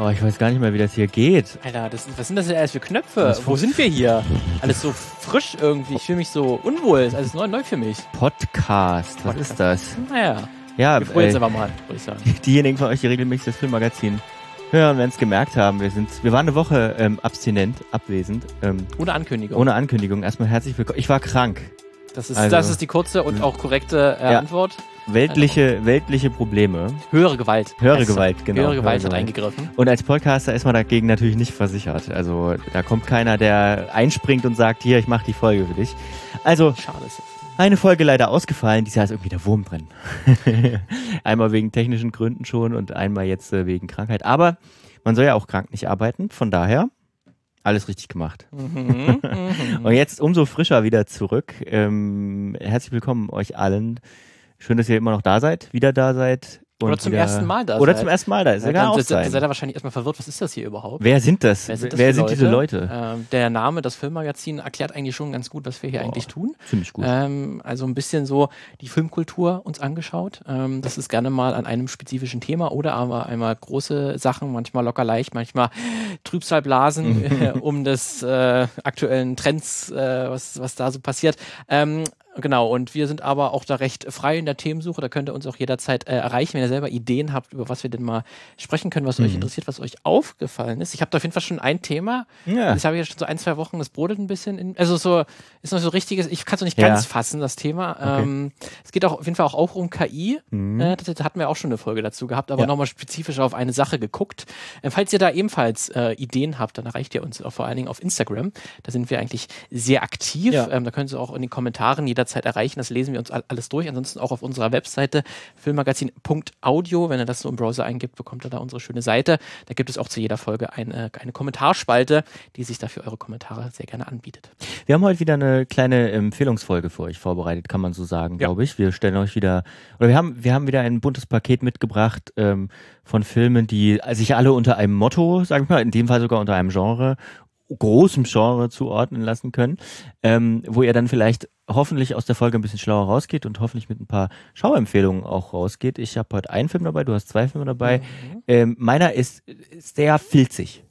Oh, ich weiß gar nicht mehr, wie das hier geht. Alter, das, was sind das denn alles für Knöpfe? Wo sind wir hier? Alles so frisch irgendwie. Ich fühle mich so unwohl. Das ist alles neu, neu für mich. Podcast, was Podcast. ist das? Naja, Ja, wir freuen uns äh, aber mal, würde ich sagen. diejenigen von euch, die regelmäßig das Filmmagazin hören, werden es gemerkt haben. Wir sind, wir waren eine Woche ähm, abstinent, abwesend, ähm, Ohne Ankündigung. ohne Ankündigung. Erstmal herzlich willkommen. Ich war krank. das, ist, also- das ist die kurze und auch korrekte äh, Ja. Antwort. Weltliche, weltliche Probleme. Höhere Gewalt. Höhere Also, Gewalt, genau. Höhere Gewalt Höhere hat eingegriffen. Und als Podcaster ist man dagegen natürlich nicht versichert. Also da kommt keiner, der einspringt und sagt, hier, ich mache die Folge für dich. Also Schade ist es. eine Folge leider ausgefallen, dieses Jahr ist irgendwie der Wurm drin. einmal wegen technischen Gründen schon und einmal jetzt äh, wegen Krankheit. Aber man soll ja auch krank nicht arbeiten, von daher alles richtig gemacht. Mhm, mhm. Und jetzt umso frischer wieder zurück. Ähm, herzlich willkommen euch allen. Schön, dass ihr immer noch da seid, wieder da seid. Und Oder zum wieder, ersten Mal da Oder seid. zum ersten Mal da. Ist ja gar dann auch sein. seid ihr wahrscheinlich erstmal verwirrt, was ist das hier überhaupt? Wer sind das? Wer sind, das Wer sind diese Leute? Ähm, der Name, das Filmmagazin, erklärt eigentlich schon ganz gut, was wir hier Oh, eigentlich tun. Ziemlich gut. Ähm, also ein bisschen so die Filmkultur uns angeschaut. Ähm, das ist gerne mal an einem spezifischen Thema oder aber einmal große Sachen, manchmal locker leicht, manchmal Trübsalblasen äh, um des äh, aktuellen Trends, äh, was, was da so passiert. Genau, und wir sind aber auch da recht frei in der Themensuche. Da könnt ihr uns auch jederzeit äh, erreichen, wenn ihr selber Ideen habt, über was wir denn mal sprechen können, was euch interessiert, was euch aufgefallen ist. Ich habe da auf jeden Fall schon ein Thema. Ja. Das habe ich ja schon so ein, zwei Wochen, das brodelt ein bisschen. In, also so, ist noch so richtiges, ich kann es noch nicht Ja. ganz fassen, das Thema. Okay. Ähm, es geht auch auf jeden Fall auch, auch um KI. Mhm. Äh, das, das hatten wir auch schon eine Folge dazu gehabt, aber Ja. nochmal spezifisch auf eine Sache geguckt. Äh, falls ihr da ebenfalls äh, Ideen habt, dann erreicht ihr uns auch vor allen Dingen auf Instagram. Da sind wir eigentlich sehr aktiv. Ähm, da könnt ihr auch in den Kommentaren jederzeit erreichen. Das lesen wir uns all- alles durch. Ansonsten auch auf unserer Webseite filmmagazin.audio. Wenn ihr das so im Browser eingibt, bekommt ihr da unsere schöne Seite. Da gibt es auch zu jeder Folge eine, eine Kommentarspalte, die sich dafür eure Kommentare sehr gerne anbietet. Wir haben heute wieder eine kleine Empfehlungsfolge für euch vorbereitet, kann man so sagen, Ja. glaube ich. Wir stellen euch wieder, oder wir haben, wir haben wieder ein buntes Paket mitgebracht ähm, von Filmen, die sich alle unter einem Motto, sagen wir mal, in dem Fall sogar unter einem Genre, großem Genre zuordnen lassen können, ähm, wo ihr dann vielleicht hoffentlich aus der Folge ein bisschen schlauer rausgeht und hoffentlich mit ein paar Schauempfehlungen auch rausgeht. Ich habe heute einen Film dabei, du hast zwei Filme dabei. Mhm. Ähm, meiner ist sehr filzig.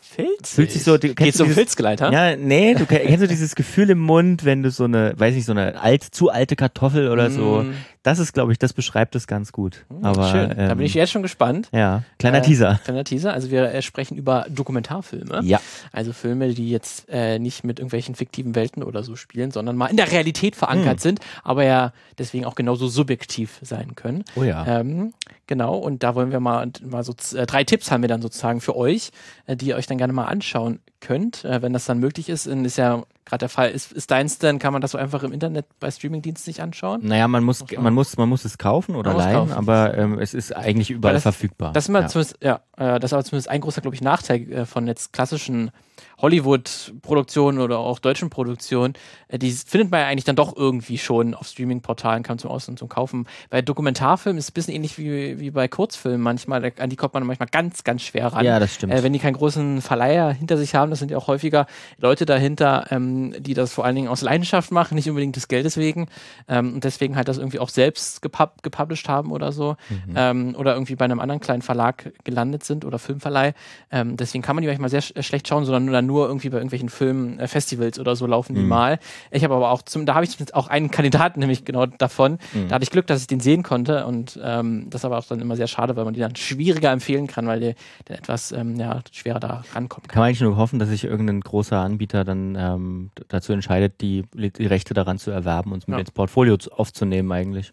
Filz? Fühlt sich so, du- Geht kennst so um Filzgleiter? Ja, nee, du ke- kennst du dieses Gefühl im Mund, wenn du so eine, weiß nicht, so eine alt, zu alte Kartoffel oder so. Das ist, glaube ich, das beschreibt es ganz gut. Aber, Schön. da ähm, bin ich jetzt schon gespannt. Ja, kleiner Äh, Teaser. Kleiner Teaser. Also wir äh, sprechen über Dokumentarfilme. Ja. Also Filme, die jetzt äh, nicht mit irgendwelchen fiktiven Welten oder so spielen, sondern mal in der Realität verankert Hm. sind, aber ja deswegen auch genauso subjektiv sein können. Oh ja. Ähm, genau, und da wollen wir mal, mal so äh, drei Tipps haben wir dann sozusagen für euch, äh, die ihr euch dann gerne mal anschauen könnt, äh, wenn das dann möglich ist. Ist ja gerade der Fall, ist, ist deins denn, kann man das so einfach im Internet bei Streamingdiensten nicht anschauen? Naja, man muss, man- muss, man muss es kaufen oder leihen, kaufen. aber ähm, es ist eigentlich überall das- verfügbar. Das ist ja. zumindest, ja, äh, das ist aber zumindest ein großer, glaube ich, Nachteil äh, von jetzt klassischen Hollywood-Produktionen oder auch deutschen Produktionen. Äh, die findet man ja eigentlich dann doch irgendwie schon auf Streaming-Portalen, kann zum Aus- und zum Kaufen. Bei Dokumentarfilmen ist es ein bisschen ähnlich wie, wie bei Kurzfilmen manchmal. An die kommt man manchmal ganz, ganz schwer ran. Ja, das stimmt. Äh, wenn die keinen großen Verleiher hinter sich haben, das sind ja auch häufiger Leute dahinter, ähm, die das vor allen Dingen aus Leidenschaft machen, nicht unbedingt des Geldes wegen. Ähm, und deswegen halt das irgendwie auch selbst gepub gepublished haben oder so. Mhm. Ähm, oder irgendwie bei einem anderen kleinen Verlag gelandet sind oder Filmverleih. Ähm, deswegen kann man die manchmal sehr sch schlecht schauen, sondern nur, nur irgendwie bei irgendwelchen Filmfestivals oder so laufen die Mhm. mal. Ich habe aber auch zum, da habe ich auch einen Kandidaten nämlich genau davon. Mhm. Da hatte ich Glück, dass ich den sehen konnte und ähm, das ist aber auch dann immer sehr schade, weil man die dann schwieriger empfehlen kann, weil der, der etwas ähm, ja, schwerer da rankommen kann kann. man eigentlich nur hoffen, dass sich irgendein großer Anbieter dann ähm, dazu entscheidet, die, die Rechte daran zu erwerben und es mit Ja. ins Portfolio zu- aufzunehmen eigentlich.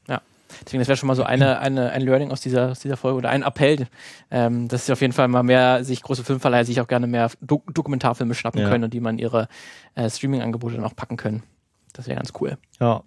Deswegen, das wäre schon mal so eine, eine, ein Learning aus dieser, aus dieser Folge oder ein Appell, ähm, dass sie auf jeden Fall mal mehr, sich große Filmverleiher sich auch gerne mehr Do Dokumentarfilme schnappen Ja. können und die man ihre äh, Streaming-Angebote dann auch packen können. Das wäre ganz cool. Ja.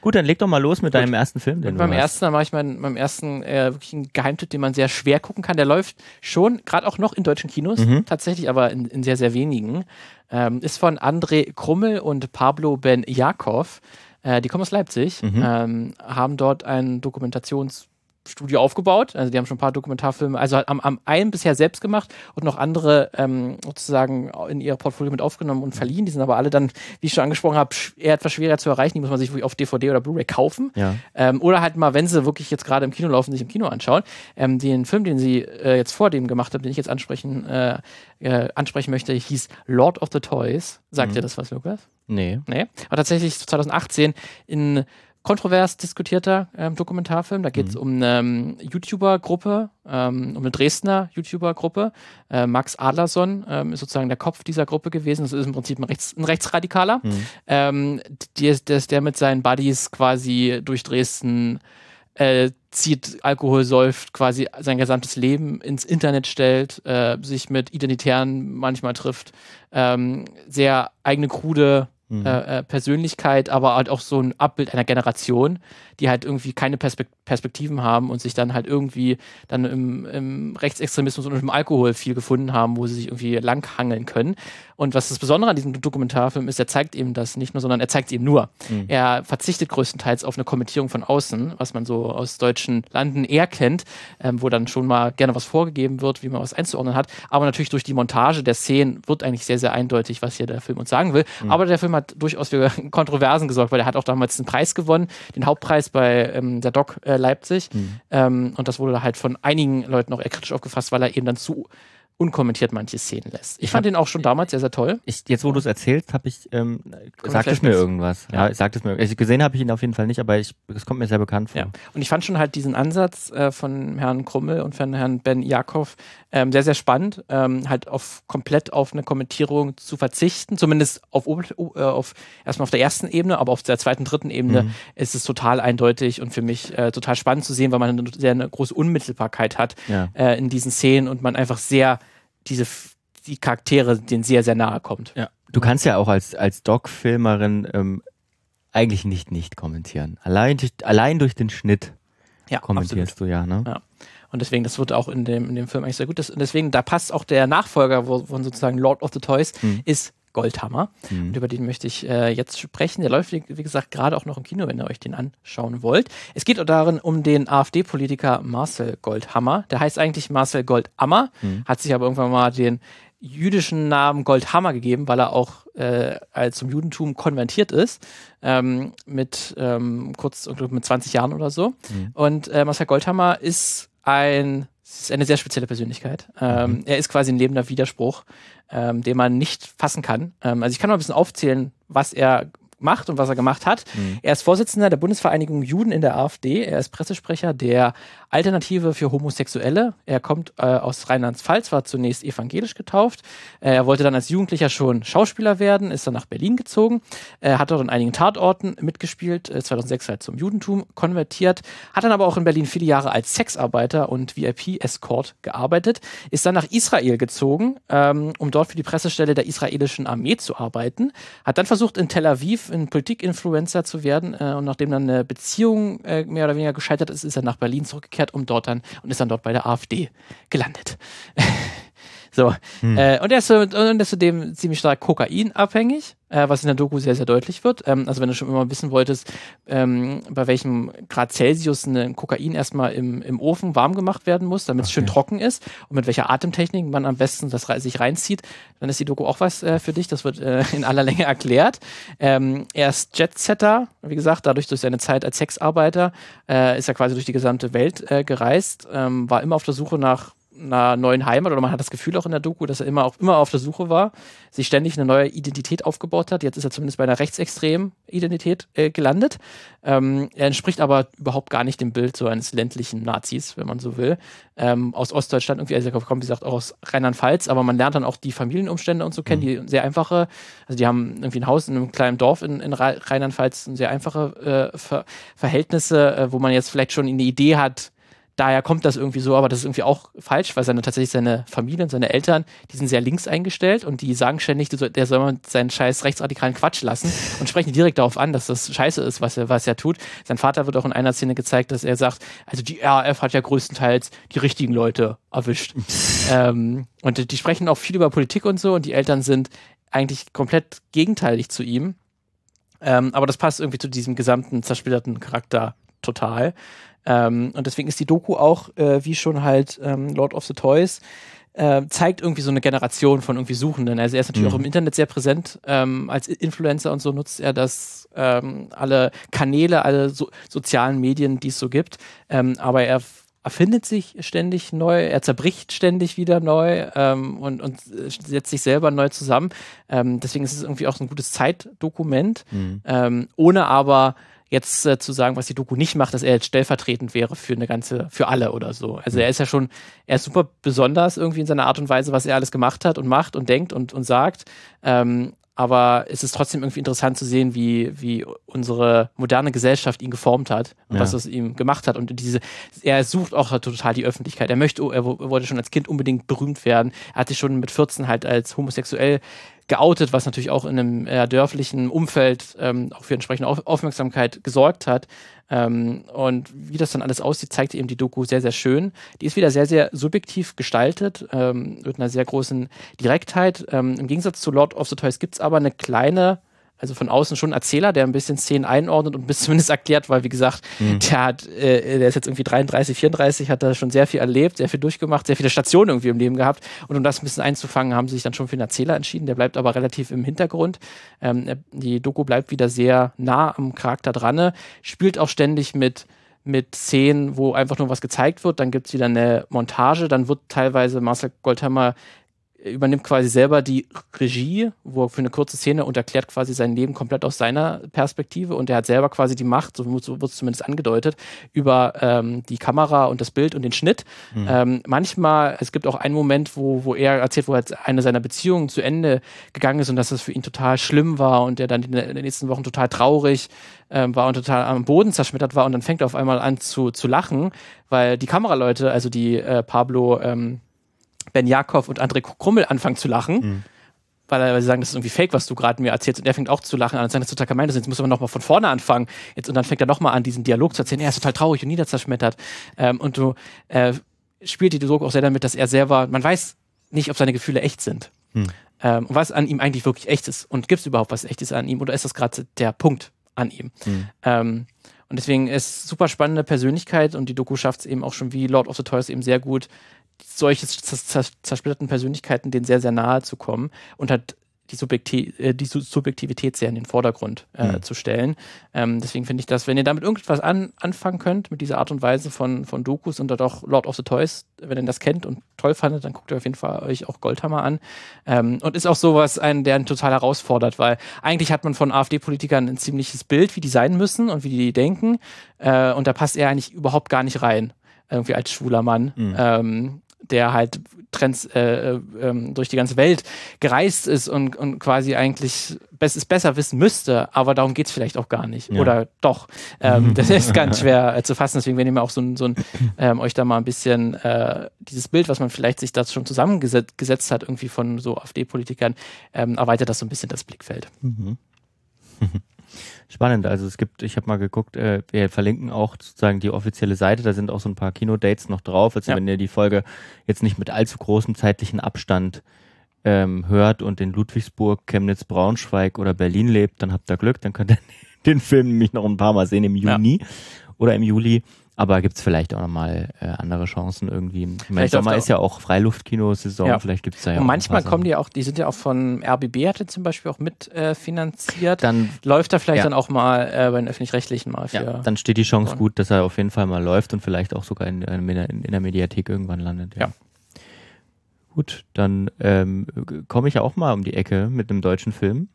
Gut, dann leg doch mal los mit deinem ersten Film. Den beim ersten, da mache ich meinen, beim ersten äh, wirklich einen Geheimtipp, den man sehr schwer gucken kann. Der läuft schon, gerade auch noch in deutschen Kinos, Mhm. tatsächlich, aber in, in sehr, sehr wenigen. Ähm, ist von André Krummel und Pablo Ben Jakov. Äh, die kommen aus Leipzig, Mhm. ähm, haben dort einen Dokumentationsfilm Studio aufgebaut. Also die haben schon ein paar Dokumentarfilme, also am, am einen bisher selbst gemacht und noch andere ähm, sozusagen in ihr Portfolio mit aufgenommen und verliehen. Die sind aber alle dann, wie ich schon angesprochen habe, eher etwas schwerer zu erreichen. Die muss man sich wirklich auf DVD oder Blu-ray kaufen. Ja. Ähm, oder halt mal, wenn sie wirklich jetzt gerade im Kino laufen, sich im Kino anschauen. Ähm, den Film, den sie äh, jetzt vor dem gemacht haben, den ich jetzt ansprechen, äh, äh, ansprechen möchte, hieß Lord of the Toys. Sagt Mhm. ihr das was, Lukas? Nee. Nee. Aber tatsächlich 2018 in kontrovers diskutierter ähm, Dokumentarfilm. Da geht es um eine ähm, YouTuber-Gruppe, ähm, um eine Dresdner YouTuber-Gruppe. Äh, Max Adlerson ähm, ist sozusagen der Kopf dieser Gruppe gewesen. Das ist im Prinzip ein, Rechts-, ein Rechtsradikaler, Mhm. ähm, der, der, der mit seinen Buddies quasi durch Dresden äh, zieht, Alkohol säuft, quasi sein gesamtes Leben ins Internet stellt, äh, sich mit Identitären manchmal trifft, ähm, sehr eigene krude Mhm. äh, äh, Persönlichkeit, aber halt auch so ein Abbild einer Generation, die halt irgendwie keine Perspek Perspektiven haben und sich dann halt irgendwie dann im, im Rechtsextremismus und im Alkohol viel gefunden haben, wo sie sich irgendwie langhangeln können. Und was das Besondere an diesem Dokumentarfilm ist, er zeigt eben das nicht nur, sondern er zeigt eben nur. Mhm. Er verzichtet größtenteils auf eine Kommentierung von außen, was man so aus deutschen Landen eher kennt, ähm, wo dann schon mal gerne was vorgegeben wird, wie man was einzuordnen hat. Aber natürlich durch die Montage der Szenen wird eigentlich sehr, sehr eindeutig, was hier der Film uns sagen will. Aber der Film hat durchaus für Kontroversen gesorgt, weil er hat auch damals einen Preis gewonnen, den Hauptpreis bei ähm, der Doc äh, Leipzig. Ähm, und das wurde halt von einigen Leuten auch eher kritisch aufgefasst, weil er eben dann zu unkommentiert manche Szenen lässt. Ich, Ich fand hab- den auch schon damals sehr, sehr toll. Ich, jetzt, wo du es erzählst, habe ich, ähm, sagt es mir irgendwas. Ja, Ja. sagt es mir. Also gesehen habe ich ihn auf jeden Fall nicht, aber es kommt mir sehr bekannt vor. Ja. Und ich fand schon halt diesen Ansatz äh, von Herrn Krummel und von Herrn Ben Jakow ähm, sehr, sehr spannend, ähm, halt auf komplett auf eine Kommentierung zu verzichten, zumindest auf, äh, auf erstmal auf der ersten Ebene, aber auf der zweiten, dritten Ebene Mhm. ist es total eindeutig und für mich äh, total spannend zu sehen, weil man eine sehr eine große Unmittelbarkeit hat Ja. äh, in diesen Szenen und man einfach sehr diese die Charaktere denen sehr, sehr nahe kommt. Ja. Du kannst ja auch als, als Doc-Filmerin ähm, eigentlich nicht nicht kommentieren. Allein durch, allein durch den Schnitt Ja, kommentierst du ja, ne? Ja. Und deswegen, das wird auch in dem, in dem Film eigentlich sehr gut. Das, und deswegen, da passt auch der Nachfolger wo- von sozusagen Lord of the Toys, Mhm. ist Goldhammer. Mhm. Und über den möchte ich äh, jetzt sprechen. Der läuft, wie, wie gesagt, gerade auch noch im Kino, wenn ihr euch den anschauen wollt. Es geht darin um den AfD-Politiker Marcel Goldhammer. Der heißt eigentlich Marcel Goldammer, Mhm. hat sich aber irgendwann mal den jüdischen Namen Goldhammer gegeben, weil er auch äh, als zum Judentum konvertiert ist, ähm, mit ähm, kurz mit 20 Jahren oder so. Mhm. Und äh, Marcel Goldhammer ist ein ist eine sehr spezielle Persönlichkeit. Ähm, Mhm. Er ist quasi ein lebender Widerspruch, ähm, den man nicht fassen kann. Ähm, also ich kann mal ein bisschen aufzählen, was er macht und was er gemacht hat. Mhm. Er ist Vorsitzender der Bundesvereinigung Juden in der AfD. Er ist Pressesprecher der Alternative für Homosexuelle. Er kommt äh, aus Rheinland-Pfalz, war zunächst evangelisch getauft. Äh, er wollte dann als Jugendlicher schon Schauspieler werden, ist dann nach Berlin gezogen, äh, hat dort an einigen Tatorten mitgespielt, äh, 2006 halt zum Judentum konvertiert, hat dann aber auch in Berlin viele Jahre als Sexarbeiter und VIP-Escort gearbeitet, ist dann nach Israel gezogen, ähm, um dort für die Pressestelle der israelischen Armee zu arbeiten, hat dann versucht in Tel Aviv ein Politikinfluencer zu werden äh, und nachdem dann eine Beziehung äh, mehr oder weniger gescheitert ist, ist er nach Berlin zurückgekehrt, um dort dann und ist dann dort bei der AfD gelandet. so. Äh, und er ist, so- und ist zudem ziemlich stark kokainabhängig, äh, was in der Doku sehr, sehr deutlich wird. Ähm, also wenn du schon immer wissen wolltest, ähm, bei welchem Grad Celsius ein Kokain erstmal im, im Ofen warm gemacht werden muss, damit es schön trocken ist und mit welcher Atemtechnik man am besten das sich reinzieht, dann ist die Doku auch was äh, für dich. Das wird äh, in aller Länge erklärt. Ähm, er ist Jetsetter, wie gesagt, dadurch durch seine Zeit als Sexarbeiter äh, ist er quasi durch die gesamte Welt äh, gereist, ähm, war immer auf der Suche nach einer neuen Heimat oder man hat das Gefühl auch in der Doku, dass er immer, auch, immer auf der Suche war, sich ständig eine neue Identität aufgebaut hat. Jetzt ist er zumindest bei einer rechtsextremen Identität äh, gelandet. Ähm, er entspricht aber überhaupt gar nicht dem Bild so eines ländlichen Nazis, wenn man so will. Ähm, aus Ostdeutschland irgendwie, also er kommt, wie gesagt, auch aus Rheinland-Pfalz, aber man lernt dann auch die Familienumstände und so kennen, die sehr einfache, also die haben irgendwie ein Haus in einem kleinen Dorf in, in Rhe- Rheinland-Pfalz, sehr einfache äh, Ver Verhältnisse, äh, wo man jetzt vielleicht schon eine Idee hat, daher kommt das irgendwie so, aber das ist irgendwie auch falsch, weil seine tatsächlich seine Familie und seine Eltern, die sind sehr links eingestellt und die sagen ständig, der soll mal seinen scheiß rechtsradikalen Quatsch lassen und sprechen direkt darauf an, dass das scheiße ist, was er, was er tut. Sein Vater wird auch in einer Szene gezeigt, dass er sagt, also die RAF hat ja größtenteils die richtigen Leute erwischt. ähm, und die sprechen auch viel über Politik und so und die Eltern sind eigentlich komplett gegenteilig zu ihm. Ähm, aber das passt irgendwie zu diesem gesamten zersplitterten Charakter total. Ähm, und deswegen ist die Doku auch, äh, wie schon halt ähm, Lord of the Toys, äh, zeigt irgendwie so eine Generation von irgendwie Suchenden. Also er ist natürlich mhm. auch im Internet sehr präsent. Ähm, als Influencer und so nutzt er das, ähm, alle Kanäle, alle so sozialen Medien, die es so gibt. Ähm, aber er erfindet sich ständig neu, er zerbricht ständig wieder neu ähm, und, und setzt sich selber neu zusammen. Ähm, deswegen ist es irgendwie auch so ein gutes Zeitdokument, mhm. ähm, ohne aber jetzt äh, zu sagen, was die Doku nicht macht, dass er jetzt stellvertretend wäre für eine ganze, für alle oder so. Also mhm. er ist ja schon, er ist super besonders irgendwie in seiner Art und Weise, was er alles gemacht hat und macht und denkt und, und sagt. Ähm, aber es ist trotzdem irgendwie interessant zu sehen, wie, wie unsere moderne Gesellschaft ihn geformt hat und ja. was es ihm gemacht hat. Und diese, er sucht auch total die Öffentlichkeit. Er möchte, er wollte schon als Kind unbedingt berühmt werden. Er hat sich schon mit 14 halt als homosexuell geoutet, was natürlich auch in einem äh, dörflichen Umfeld ähm, auch für entsprechende Auf Aufmerksamkeit gesorgt hat. Ähm, und wie das dann alles aussieht, zeigt eben die Doku sehr, sehr schön. Die ist wieder sehr, sehr subjektiv gestaltet, ähm, mit einer sehr großen Direktheit. Ähm, Im Gegensatz zu Lord of the Toys gibt es aber eine kleine also von außen schon ein Erzähler, der ein bisschen Szenen einordnet und bis zumindest erklärt, weil wie gesagt, mhm. der hat, äh, der ist jetzt irgendwie 33, 34, hat da schon sehr viel erlebt, sehr viel durchgemacht, sehr viele Stationen irgendwie im Leben gehabt und um das ein bisschen einzufangen, haben sie sich dann schon für einen Erzähler entschieden. Der bleibt aber relativ im Hintergrund. Ähm, die Doku bleibt wieder sehr nah am Charakter dran, spielt auch ständig mit mit Szenen, wo einfach nur was gezeigt wird, dann gibt es wieder eine Montage, dann wird teilweise Marcel Goldhammer übernimmt quasi selber die Regie, wo er für eine kurze Szene und erklärt quasi sein Leben komplett aus seiner Perspektive und er hat selber quasi die Macht, so wird es zumindest angedeutet, über ähm, die Kamera und das Bild und den Schnitt. Mhm. Ähm, manchmal, es gibt auch einen Moment, wo, wo er erzählt, wo halt eine seiner Beziehungen zu Ende gegangen ist und dass das für ihn total schlimm war und er dann in den nächsten Wochen total traurig ähm, war und total am Boden zerschmettert war und dann fängt er auf einmal an zu, zu lachen, weil die Kameraleute, also die äh, Pablo ähm, Ben Jakob und André Krummel anfangen zu lachen. Mhm. Weil, weil sie sagen, das ist irgendwie fake, was du gerade mir erzählst. Und er fängt auch zu lachen an und sagt, das ist total gemein. Jetzt muss man nochmal von vorne anfangen. Jetzt, und dann fängt er nochmal an, diesen Dialog zu erzählen. Er ist total traurig und niederzerschmettert. Ähm, und du äh, spielt die Dialog auch sehr damit, dass er selber, man weiß nicht, ob seine Gefühle echt sind. Mhm. Ähm, und was an ihm eigentlich wirklich echt ist. Und gibt es überhaupt was echtes an ihm? Oder ist das gerade der Punkt an ihm? Mhm. Ähm, und deswegen ist super spannende Persönlichkeit und die Doku schafft es eben auch schon wie Lord of the Toys eben sehr gut, solche zersplitterten Persönlichkeiten denen sehr, sehr nahe zu kommen und hat die, Subjekti äh, die Subjektivität sehr in den Vordergrund äh, mhm. zu stellen. Ähm, deswegen finde ich das, wenn ihr damit irgendwas an, anfangen könnt, mit dieser Art und Weise von, von Dokus und dort auch Lord of the Toys, wenn ihr das kennt und toll fandet, dann guckt ihr auf jeden Fall euch auch Goldhammer an. Ähm, und ist auch sowas, ein, der einen total herausfordert, weil eigentlich hat man von AfD-Politikern ein ziemliches Bild, wie die sein müssen und wie die denken. Äh, und da passt er eigentlich überhaupt gar nicht rein irgendwie als schwuler Mann. Mhm. Ähm, der halt Trends äh, äh, ähm, durch die ganze Welt gereist ist und, und quasi eigentlich es besser wissen müsste, aber darum geht es vielleicht auch gar nicht. Ja. Oder doch. Ähm, das ist ganz schwer äh, zu fassen. Deswegen, wenn ihr mal auch so ein, so ein ähm, euch da mal ein bisschen äh, dieses Bild, was man vielleicht sich da schon zusammengesetzt hat, irgendwie von so AfD-Politikern, ähm, erweitert das so ein bisschen das Blickfeld. Mhm. Spannend. Also es gibt, ich habe mal geguckt, äh, wir verlinken auch sozusagen die offizielle Seite, da sind auch so ein paar Kinodates noch drauf. Also ja. wenn ihr die Folge jetzt nicht mit allzu großem zeitlichen Abstand ähm, hört und in Ludwigsburg, Chemnitz, Braunschweig oder Berlin lebt, dann habt ihr Glück, dann könnt ihr den Film nämlich noch ein paar Mal sehen im Juni ja. oder im Juli. Aber gibt es vielleicht auch nochmal äh, andere Chancen irgendwie? Ich meine, Sommer ist ja auch Freiluftkino-Saison, ja. vielleicht gibt es da ja Und manchmal kommen die auch, die sind ja auch von RBB, hatte zum Beispiel auch mitfinanziert. Äh, dann läuft er vielleicht ja. dann auch mal äh, bei den Öffentlich-Rechtlichen mal für. Ja, dann steht die Chance gut, dass er auf jeden Fall mal läuft und vielleicht auch sogar in, in, in der Mediathek irgendwann landet. Ja. Gut, dann ähm, komme ich auch mal um die Ecke mit einem deutschen Film.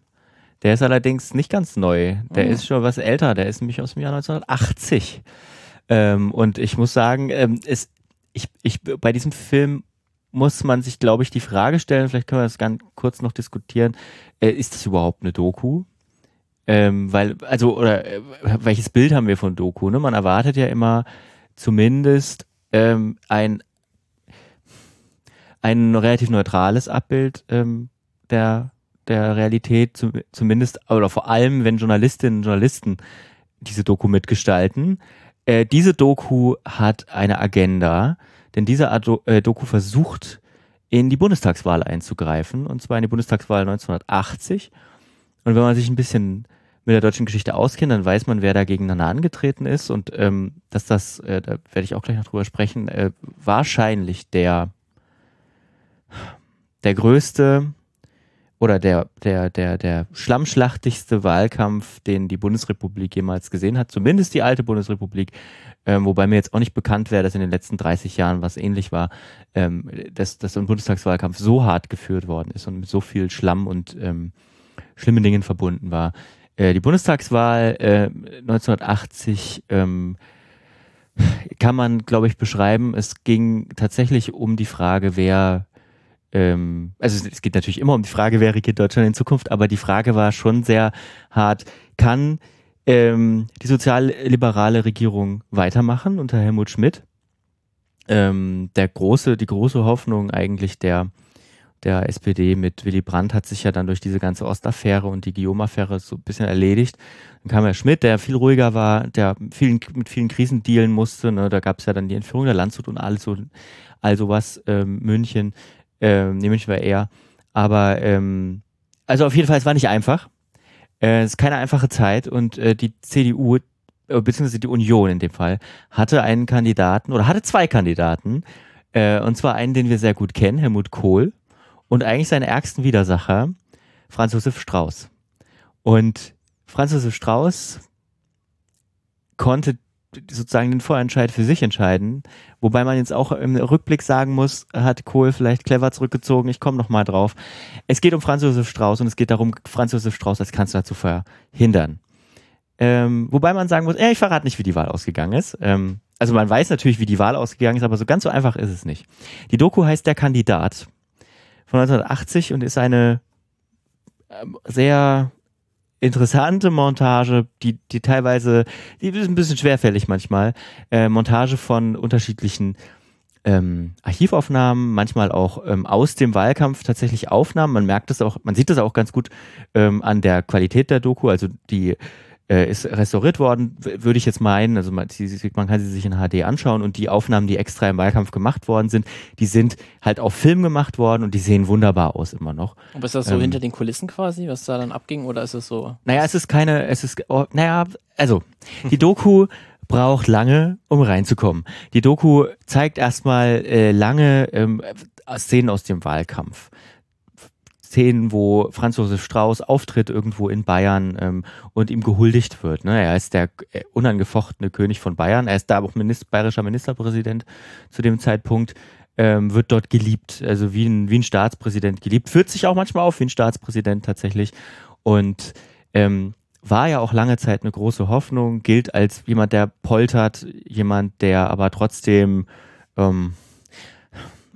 Der ist allerdings nicht ganz neu. Der mhm. ist schon was älter. Der ist nämlich aus dem Jahr 1980. Ähm, und ich muss sagen, ähm, es, ich, ich, bei diesem Film muss man sich, glaube ich, die Frage stellen, vielleicht können wir das ganz kurz noch diskutieren, äh, ist das überhaupt eine Doku? Ähm, weil, also, oder äh, welches Bild haben wir von Doku? Ne? Man erwartet ja immer zumindest ähm, ein, ein relativ neutrales Abbild ähm, der, der Realität, zu, zumindest, oder vor allem, wenn Journalistinnen und Journalisten diese Doku mitgestalten. Äh, diese Doku hat eine Agenda, denn diese Ado äh, Doku versucht, in die Bundestagswahl einzugreifen, und zwar in die Bundestagswahl 1980. Und wenn man sich ein bisschen mit der deutschen Geschichte auskennt, dann weiß man, wer da gegeneinander angetreten ist und ähm, dass das, äh, da werde ich auch gleich noch drüber sprechen, äh, wahrscheinlich der, der größte oder der, der, der, der schlammschlachtigste Wahlkampf, den die Bundesrepublik jemals gesehen hat, zumindest die alte Bundesrepublik, ähm, wobei mir jetzt auch nicht bekannt wäre, dass in den letzten 30 Jahren was ähnlich war, ähm, dass, dass ein Bundestagswahlkampf so hart geführt worden ist und mit so viel Schlamm und ähm, schlimmen Dingen verbunden war. Äh, die Bundestagswahl äh, 1980 ähm, kann man, glaube ich, beschreiben. Es ging tatsächlich um die Frage, wer ähm, also es geht natürlich immer um die Frage, wer regiert Deutschland in Zukunft, aber die Frage war schon sehr hart, kann ähm, die sozialliberale Regierung weitermachen unter Helmut Schmidt? Ähm, der große, die große Hoffnung eigentlich der der SPD mit Willy Brandt hat sich ja dann durch diese ganze Ostaffäre und die Guillaume-Affäre so ein bisschen erledigt. Dann kam Herr Schmidt, der viel ruhiger war, der vielen, mit vielen Krisen dealen musste. Ne? Da gab es ja dann die Entführung der Landshut und alles so, all sowas, ähm, München. Ähm, nee, München war eher. Aber ähm, also auf jeden Fall, es war nicht einfach. Äh, es ist keine einfache Zeit und äh, die CDU, äh, beziehungsweise die Union in dem Fall, hatte einen Kandidaten oder hatte zwei Kandidaten. Äh, und zwar einen, den wir sehr gut kennen, Helmut Kohl, und eigentlich seinen ärgsten Widersacher, Franz Josef Strauß. Und Franz Josef Strauß konnte sozusagen den Vorentscheid für sich entscheiden. Wobei man jetzt auch im Rückblick sagen muss, hat Kohl vielleicht clever zurückgezogen. Ich komme noch mal drauf. Es geht um Franz Josef Strauß und es geht darum, Franz Josef Strauß als Kanzler zu verhindern. Ähm, wobei man sagen muss, äh, ich verrate nicht, wie die Wahl ausgegangen ist. Ähm, also man weiß natürlich, wie die Wahl ausgegangen ist, aber so ganz so einfach ist es nicht. Die Doku heißt Der Kandidat von 1980 und ist eine ähm, sehr interessante Montage, die, die teilweise, die ist ein bisschen schwerfällig manchmal, äh, Montage von unterschiedlichen ähm, Archivaufnahmen, manchmal auch ähm, aus dem Wahlkampf tatsächlich Aufnahmen. Man merkt das auch, man sieht das auch ganz gut ähm, an der Qualität der Doku. Also die äh, ist restauriert worden, würde ich jetzt meinen. Also man, man, kann sie sich in HD anschauen und die Aufnahmen, die extra im Wahlkampf gemacht worden sind, die sind halt auf Film gemacht worden und die sehen wunderbar aus immer noch. Aber ist das so ähm, hinter den Kulissen quasi, was da dann abging oder ist es so? Naja, es ist keine, es ist, oh, naja, also die Doku braucht lange, um reinzukommen. Die Doku zeigt erstmal äh, lange ähm, Szenen aus dem Wahlkampf. Szenen, wo Franz Josef Strauß auftritt irgendwo in Bayern ähm, und ihm gehuldigt wird. Ne? Er ist der äh, unangefochtene König von Bayern. Er ist da auch Minister, bayerischer Ministerpräsident zu dem Zeitpunkt. Ähm, wird dort geliebt, also wie ein, wie ein Staatspräsident geliebt. Führt sich auch manchmal auf wie ein Staatspräsident tatsächlich. Und ähm, war ja auch lange Zeit eine große Hoffnung, gilt als jemand, der poltert, jemand, der aber trotzdem ähm,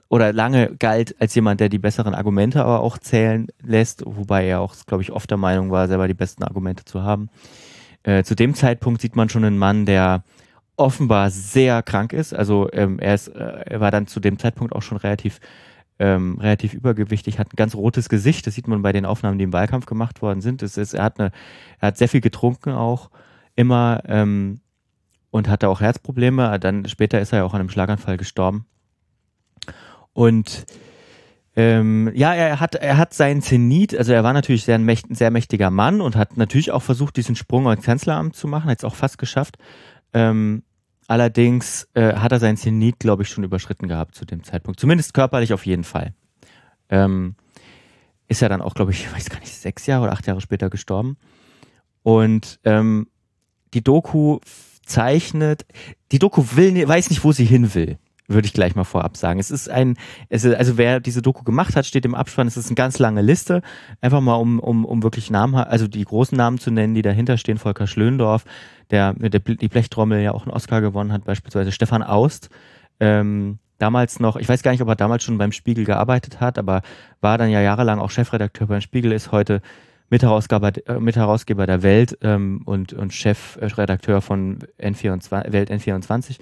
oder lange galt als jemand, der die besseren Argumente aber auch zählen lässt, wobei er auch, glaube ich, oft der Meinung war, selber die besten Argumente zu haben. Äh, zu dem Zeitpunkt sieht man schon einen Mann, der offenbar sehr krank ist. Also ähm, er, ist, äh, er war dann zu dem Zeitpunkt auch schon relativ, ähm, relativ übergewichtig, hat ein ganz rotes Gesicht. Das sieht man bei den Aufnahmen, die im Wahlkampf gemacht worden sind. Das ist, er, hat eine, er hat sehr viel getrunken auch immer ähm, und hatte auch Herzprobleme. Dann später ist er ja auch an einem Schlaganfall gestorben. Und ähm, ja, er hat, er hat seinen Zenit, also er war natürlich sehr ein, sehr mächtiger Mann und hat natürlich auch versucht, diesen Sprung ins Kanzleramt zu machen, hat es auch fast geschafft. Ähm, allerdings äh, hat er seinen Zenit, glaube ich, schon überschritten gehabt zu dem Zeitpunkt. Zumindest körperlich auf jeden Fall. Ähm, ist ja dann auch, glaube ich, ich weiß gar nicht, sechs Jahre oder acht Jahre später gestorben. Und ähm, die Doku zeichnet, die Doku will, weiß nicht, wo sie hin will würde ich gleich mal vorab sagen. Es ist ein, es ist, also wer diese Doku gemacht hat, steht im Abspann, es ist eine ganz lange Liste. Einfach mal, um, um, um wirklich Namen, also die großen Namen zu nennen, die dahinter stehen. Volker Schlöndorf, der mit der die Blechtrommel ja auch einen Oscar gewonnen hat, beispielsweise Stefan Aust, ähm, damals noch, ich weiß gar nicht, ob er damals schon beim Spiegel gearbeitet hat, aber war dann ja jahrelang auch Chefredakteur beim Spiegel, ist heute Mitherausgeber, äh, Mitherausgeber der Welt ähm, und, und Chefredakteur von N24, Welt N24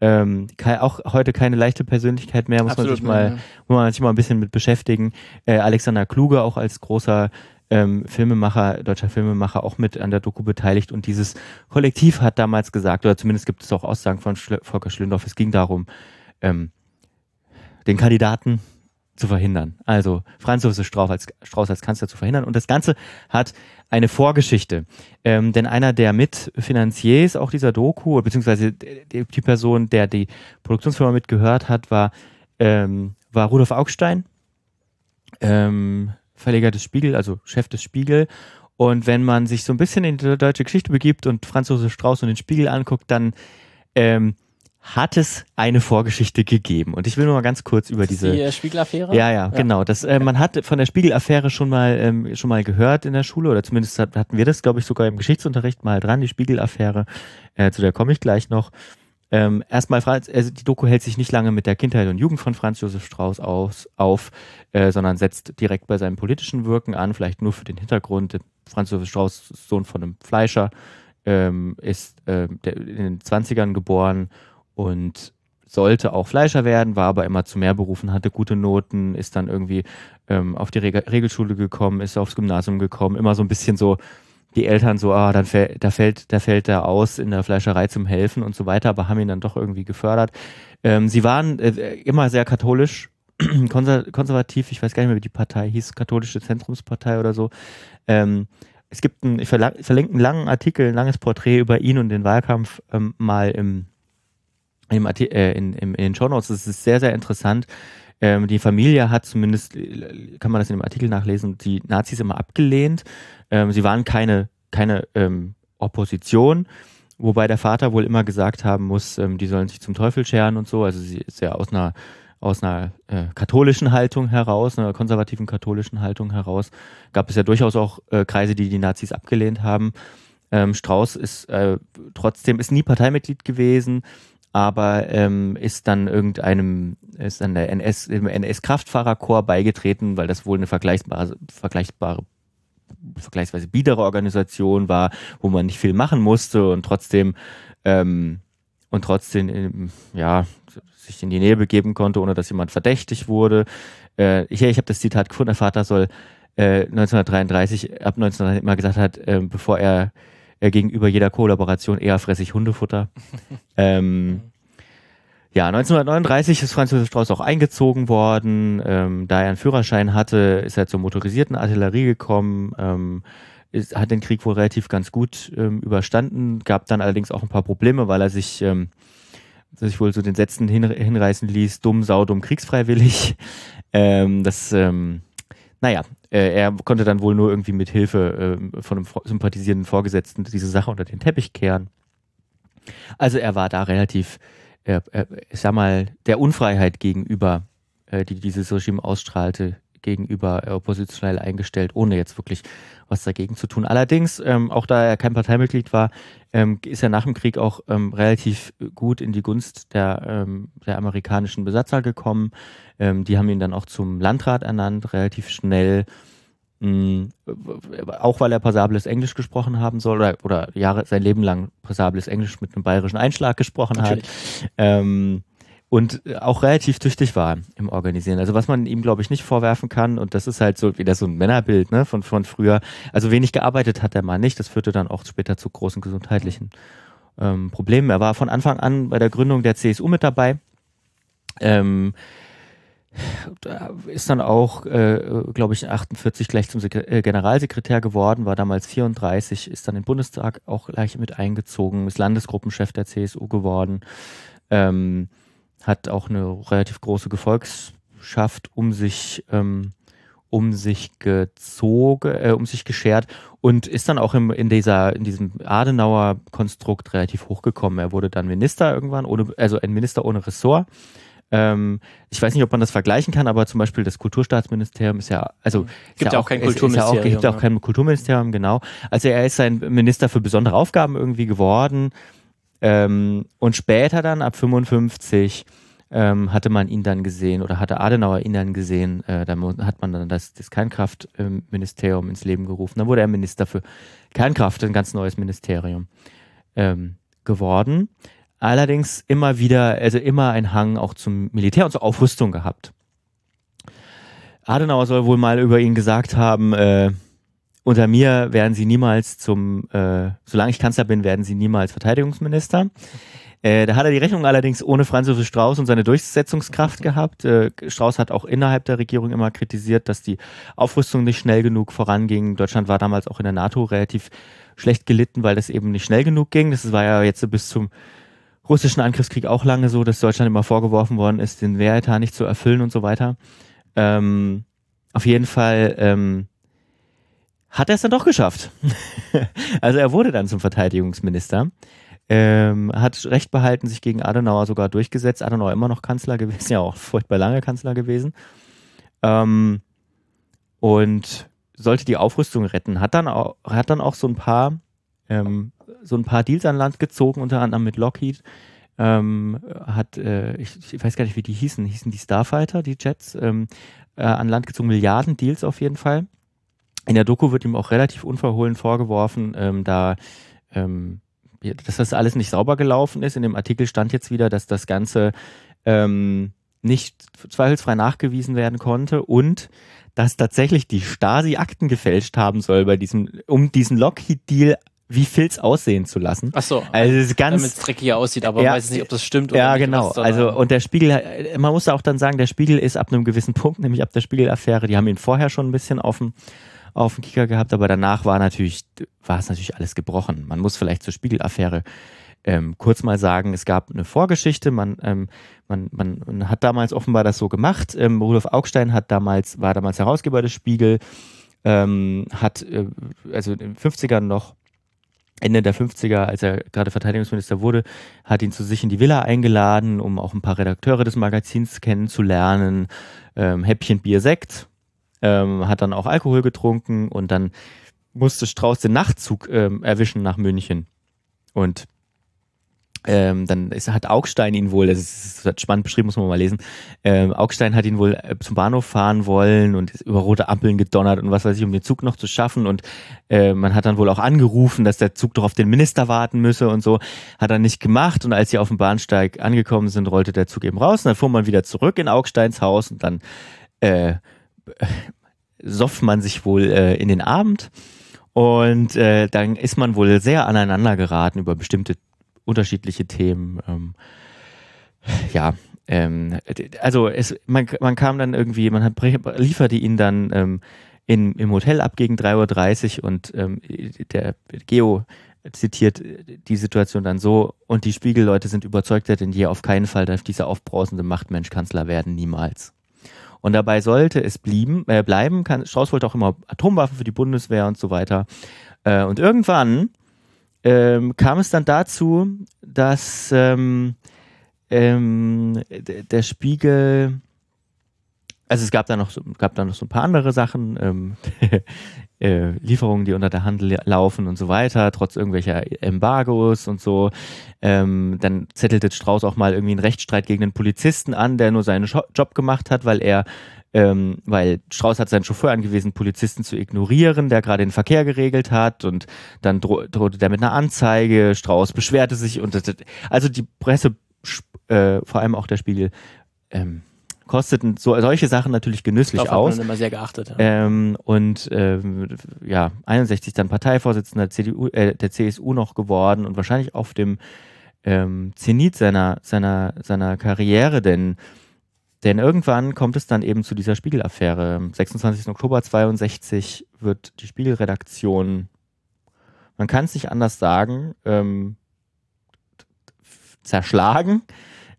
ähm, auch heute keine leichte Persönlichkeit mehr, muss Absolut, man sich mal, ja. muss man sich mal ein bisschen mit beschäftigen. Äh, Alexander Kluge auch als großer ähm, Filmemacher, deutscher Filmemacher auch mit an der Doku beteiligt und dieses Kollektiv hat damals gesagt, oder zumindest gibt es auch Aussagen von Schl Volker Schlindorf, es ging darum, ähm, den Kandidaten zu verhindern. Also Franz Josef Strauß als, Strauß als Kanzler zu verhindern. Und das Ganze hat eine Vorgeschichte. Ähm, denn einer der Mitfinanziers auch dieser Doku, beziehungsweise die, die Person, der die Produktionsfirma mitgehört hat, war, ähm, war Rudolf Augstein, ähm, Verleger des Spiegel, also Chef des Spiegel. Und wenn man sich so ein bisschen in die deutsche Geschichte begibt und Franz Josef Strauß und den Spiegel anguckt, dann ähm, hat es eine Vorgeschichte gegeben. Und ich will nur mal ganz kurz über diese. Die äh, Spiegelaffäre? Ja, ja, genau. Das, äh, man hat von der Spiegelaffäre schon mal ähm, schon mal gehört in der Schule, oder zumindest hat, hatten wir das, glaube ich, sogar im Geschichtsunterricht mal dran, die Spiegelaffäre. Äh, zu der komme ich gleich noch. Ähm, erstmal, Franz, also die Doku hält sich nicht lange mit der Kindheit und Jugend von Franz Josef Strauß aus, auf, äh, sondern setzt direkt bei seinem politischen Wirken an, vielleicht nur für den Hintergrund. Franz Josef Strauß, Sohn von einem Fleischer, ähm, ist äh, der, in den 20ern geboren und sollte auch Fleischer werden, war aber immer zu mehr berufen, hatte gute Noten, ist dann irgendwie ähm, auf die Reg Regelschule gekommen, ist aufs Gymnasium gekommen, immer so ein bisschen so die Eltern so, ah, dann fällt, da fällt, da fällt er aus in der Fleischerei zum Helfen und so weiter, aber haben ihn dann doch irgendwie gefördert. Ähm, sie waren äh, immer sehr katholisch, konservativ, ich weiß gar nicht mehr, wie die Partei hieß, katholische Zentrumspartei oder so. Ähm, es gibt einen, ich verlinke einen langen Artikel, ein langes Porträt über ihn und den Wahlkampf ähm, mal im im, äh, in, in, in den Shownotes. Das ist sehr, sehr interessant. Ähm, die Familie hat zumindest, kann man das in dem Artikel nachlesen, die Nazis immer abgelehnt. Ähm, sie waren keine, keine ähm, Opposition, wobei der Vater wohl immer gesagt haben muss, ähm, die sollen sich zum Teufel scheren und so. Also sie ist ja aus einer aus einer äh, katholischen Haltung heraus, einer konservativen katholischen Haltung heraus, gab es ja durchaus auch äh, Kreise, die die Nazis abgelehnt haben. Ähm, Strauß ist äh, trotzdem ist nie Parteimitglied gewesen, aber ähm, ist dann irgendeinem, ist dann der NS, im NS-Kraftfahrerchor beigetreten, weil das wohl eine vergleichbare, vergleichbare vergleichsweise biedere Organisation war, wo man nicht viel machen musste und trotzdem ähm, und trotzdem ähm, ja sich in die Nähe begeben konnte, ohne dass jemand verdächtig wurde. Äh, ich ich habe das Zitat gefunden, der Vater soll äh, 1933 ab 1900 immer gesagt hat, äh, bevor er äh, gegenüber jeder Kollaboration eher fressig Hundefutter. ähm, ja, 1939 ist Franz Josef Strauß auch eingezogen worden. Ähm, da er einen Führerschein hatte, ist er zur motorisierten Artillerie gekommen. Ähm, ist, hat den Krieg wohl relativ ganz gut ähm, überstanden, gab dann allerdings auch ein paar Probleme, weil er sich, ähm, sich wohl so den Sätzen hin, hinreißen ließ, dumm, sau, dumm, kriegsfreiwillig. Ähm, das, ähm, naja, äh, er konnte dann wohl nur irgendwie mit Hilfe äh, von einem sympathisierenden Vorgesetzten diese Sache unter den Teppich kehren. Also er war da relativ, äh, äh, ich sag mal, der Unfreiheit gegenüber, äh, die dieses Regime ausstrahlte, gegenüber oppositionell eingestellt, ohne jetzt wirklich was dagegen zu tun. Allerdings, ähm, auch da er kein Parteimitglied war, ähm, ist er nach dem Krieg auch ähm, relativ gut in die Gunst der, ähm, der amerikanischen Besatzer gekommen. Ähm, die haben ihn dann auch zum Landrat ernannt, relativ schnell. Mh, auch weil er passables Englisch gesprochen haben soll oder, oder Jahre, sein Leben lang passables Englisch mit einem bayerischen Einschlag gesprochen Natürlich. hat. Und auch relativ tüchtig war im Organisieren. Also was man ihm, glaube ich, nicht vorwerfen kann, und das ist halt so wieder so ein Männerbild ne, von, von früher. Also wenig gearbeitet hat der Mann nicht. Das führte dann auch später zu großen gesundheitlichen ähm, Problemen. Er war von Anfang an bei der Gründung der CSU mit dabei. Ähm, ist dann auch, äh, glaube ich, 48 gleich zum Sekre äh, Generalsekretär geworden, war damals 34, ist dann in den Bundestag auch gleich mit eingezogen, ist Landesgruppenchef der CSU geworden. Ähm, hat auch eine relativ große Gefolgschaft um sich ähm, um sich gezogen, äh, um sich geschert und ist dann auch im, in dieser, in diesem Adenauer Konstrukt relativ hochgekommen. Er wurde dann Minister irgendwann, ohne, also ein Minister ohne Ressort. Ähm, ich weiß nicht, ob man das vergleichen kann, aber zum Beispiel das Kulturstaatsministerium ist ja, also gibt ja auch kein Kulturministerium. Ist ja auch, gibt auch kein Kulturministerium, genau. Also er ist ein Minister für besondere Aufgaben irgendwie geworden. Ähm, und später dann, ab 55, ähm, hatte man ihn dann gesehen oder hatte Adenauer ihn dann gesehen. Äh, dann hat man dann das, das Kernkraftministerium ins Leben gerufen. Dann wurde er Minister für Kernkraft, ein ganz neues Ministerium ähm, geworden. Allerdings immer wieder, also immer ein Hang auch zum Militär und zur Aufrüstung gehabt. Adenauer soll wohl mal über ihn gesagt haben, äh, unter mir werden Sie niemals zum, äh, solange ich Kanzler bin, werden Sie niemals Verteidigungsminister. Äh, da hat er die Rechnung allerdings ohne Franz Josef Strauß und seine Durchsetzungskraft gehabt. Äh, Strauß hat auch innerhalb der Regierung immer kritisiert, dass die Aufrüstung nicht schnell genug voranging. Deutschland war damals auch in der NATO relativ schlecht gelitten, weil das eben nicht schnell genug ging. Das war ja jetzt bis zum russischen Angriffskrieg auch lange so, dass Deutschland immer vorgeworfen worden ist, den Wehretat nicht zu erfüllen und so weiter. Ähm, auf jeden Fall ähm, hat er es dann doch geschafft. also er wurde dann zum Verteidigungsminister. Ähm, hat Recht behalten, sich gegen Adenauer sogar durchgesetzt. Adenauer immer noch Kanzler gewesen, ja auch furchtbar lange Kanzler gewesen. Ähm, und sollte die Aufrüstung retten. Hat dann auch, hat dann auch so ein paar, ähm, so ein paar Deals an Land gezogen, unter anderem mit Lockheed. Ähm, hat, äh, ich, ich, weiß gar nicht, wie die hießen, hießen die Starfighter, die Jets, ähm, äh, an Land gezogen, Milliarden Deals auf jeden Fall. In der Doku wird ihm auch relativ unverhohlen vorgeworfen, ähm, da ähm, dass das alles nicht sauber gelaufen ist. In dem Artikel stand jetzt wieder, dass das Ganze ähm, nicht zweifelsfrei nachgewiesen werden konnte und dass tatsächlich die Stasi Akten gefälscht haben soll bei diesem, um diesen Lockheed-Deal wie Filz aussehen zu lassen. Ach so, also es ist ganz, damit es dreckiger aussieht, aber ja, weiß nicht, ob das stimmt oder ja, nicht. Ja, genau. Also und der Spiegel, man muss auch dann sagen, der Spiegel ist ab einem gewissen Punkt, nämlich ab der Spiegel-Affäre, die haben ihn vorher schon ein bisschen dem auf dem Kicker gehabt, aber danach war natürlich, war es natürlich alles gebrochen. Man muss vielleicht zur Spiegel-Affäre ähm, kurz mal sagen, es gab eine Vorgeschichte, man, ähm, man, man, hat damals offenbar das so gemacht. Ähm, Rudolf Augstein hat damals, war damals Herausgeber des Spiegel, ähm, hat äh, also in den 50ern noch Ende der 50er, als er gerade Verteidigungsminister wurde, hat ihn zu sich in die Villa eingeladen, um auch ein paar Redakteure des Magazins kennenzulernen. Ähm, Häppchen Bier Sekt, ähm, hat dann auch Alkohol getrunken und dann musste Strauß den Nachtzug ähm, erwischen nach München. Und ähm, dann ist, hat Augstein ihn wohl, das ist, das spannend beschrieben, muss man mal lesen, ähm, Augstein hat ihn wohl äh, zum Bahnhof fahren wollen und ist über rote Ampeln gedonnert und was weiß ich, um den Zug noch zu schaffen. Und äh, man hat dann wohl auch angerufen, dass der Zug doch auf den Minister warten müsse und so, hat er nicht gemacht. Und als sie auf dem Bahnsteig angekommen sind, rollte der Zug eben raus. Und dann fuhr man wieder zurück in Augsteins Haus und dann äh, soff man sich wohl äh, in den Abend und äh, dann ist man wohl sehr aneinander geraten über bestimmte unterschiedliche Themen. Ähm, ja, ähm, also es, man, man kam dann irgendwie, man hat, lieferte ihn dann ähm, in, im Hotel ab gegen 3.30 Uhr und ähm, der Geo zitiert die Situation dann so und die Spiegelleute sind überzeugter denn je auf keinen Fall darf dieser aufbrausende Machtmensch Kanzler werden, niemals. Und dabei sollte es blieben, äh, bleiben. Kann, Strauß wollte auch immer Atomwaffen für die Bundeswehr und so weiter. Äh, und irgendwann ähm, kam es dann dazu, dass ähm, ähm, der Spiegel, also es gab da noch so, gab da noch so ein paar andere Sachen, ähm, äh, Lieferungen, die unter der Hand laufen und so weiter, trotz irgendwelcher Embargos und so. Ähm, dann zettelte Strauß auch mal irgendwie einen Rechtsstreit gegen den Polizisten an, der nur seinen Job gemacht hat, weil er ähm, weil Strauß hat seinen Chauffeur angewiesen, Polizisten zu ignorieren, der gerade den Verkehr geregelt hat und dann dro drohte der mit einer Anzeige, Strauß beschwerte sich und also die Presse, äh, vor allem auch der Spiegel, ähm, kosteten so, solche Sachen natürlich genüsslich Darauf aus. Hat man immer sehr geachtet. Ja. Ähm, und ähm, ja, 61 dann Parteivorsitzender der CDU, äh, der CSU noch geworden und wahrscheinlich auf dem ähm, Zenit seiner seiner seiner Karriere, denn denn irgendwann kommt es dann eben zu dieser Spiegel-Affäre. Am 26. Oktober 62 wird die Spiegelredaktion, man kann es nicht anders sagen, ähm, zerschlagen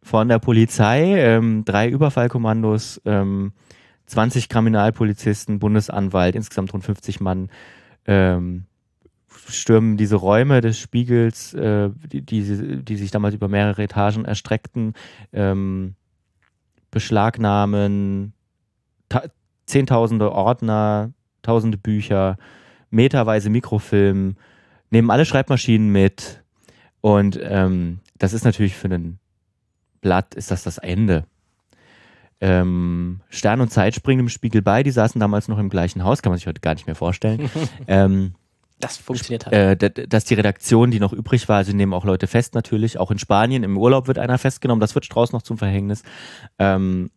von der Polizei, ähm, drei Überfallkommandos, ähm, 20 Kriminalpolizisten, Bundesanwalt, insgesamt rund 50 Mann ähm, stürmen diese Räume des Spiegels, äh, die, die, die, sich damals über mehrere Etagen erstreckten, ähm, beschlagnahmen Zehntausende Ordner, tausende Bücher, meterweise Mikrofilm, nehmen alle Schreibmaschinen mit und ähm, das ist natürlich für einen Blatt ist das das Ende. Ähm, Stern und Zeit springen im Spiegel bei, die saßen damals noch im gleichen Haus, kann man sich heute gar nicht mehr vorstellen. ähm, das funktioniert halt. Äh, dass die Redaktion, die noch übrig war, also nehmen auch Leute fest natürlich, auch in Spanien, im Urlaub wird einer festgenommen, das wird Strauß noch zum Verhängnis. Ähm,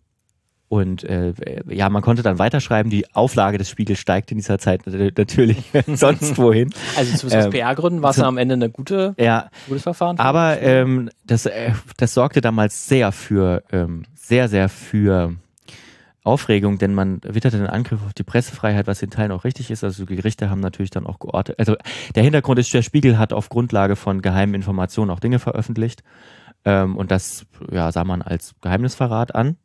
Und äh, ja, man konnte dann weiterschreiben, die Auflage des Spiegels steigt in dieser Zeit natürlich sonst wohin. Also zumindest aus ähm, PR-Gründen war es am Ende eine gute, ja, gutes Verfahren. Aber ähm, das, äh, das sorgte damals sehr für, ähm, sehr, sehr für Aufregung, denn man witterte den Angriff auf die Pressefreiheit, was in Teilen auch richtig ist. Also die Gerichte haben natürlich dann auch geortet. Also der Hintergrund ist, der Spiegel hat auf Grundlage von geheimen Informationen auch Dinge veröffentlicht. Ähm, und das ja, sah man als Geheimnisverrat an.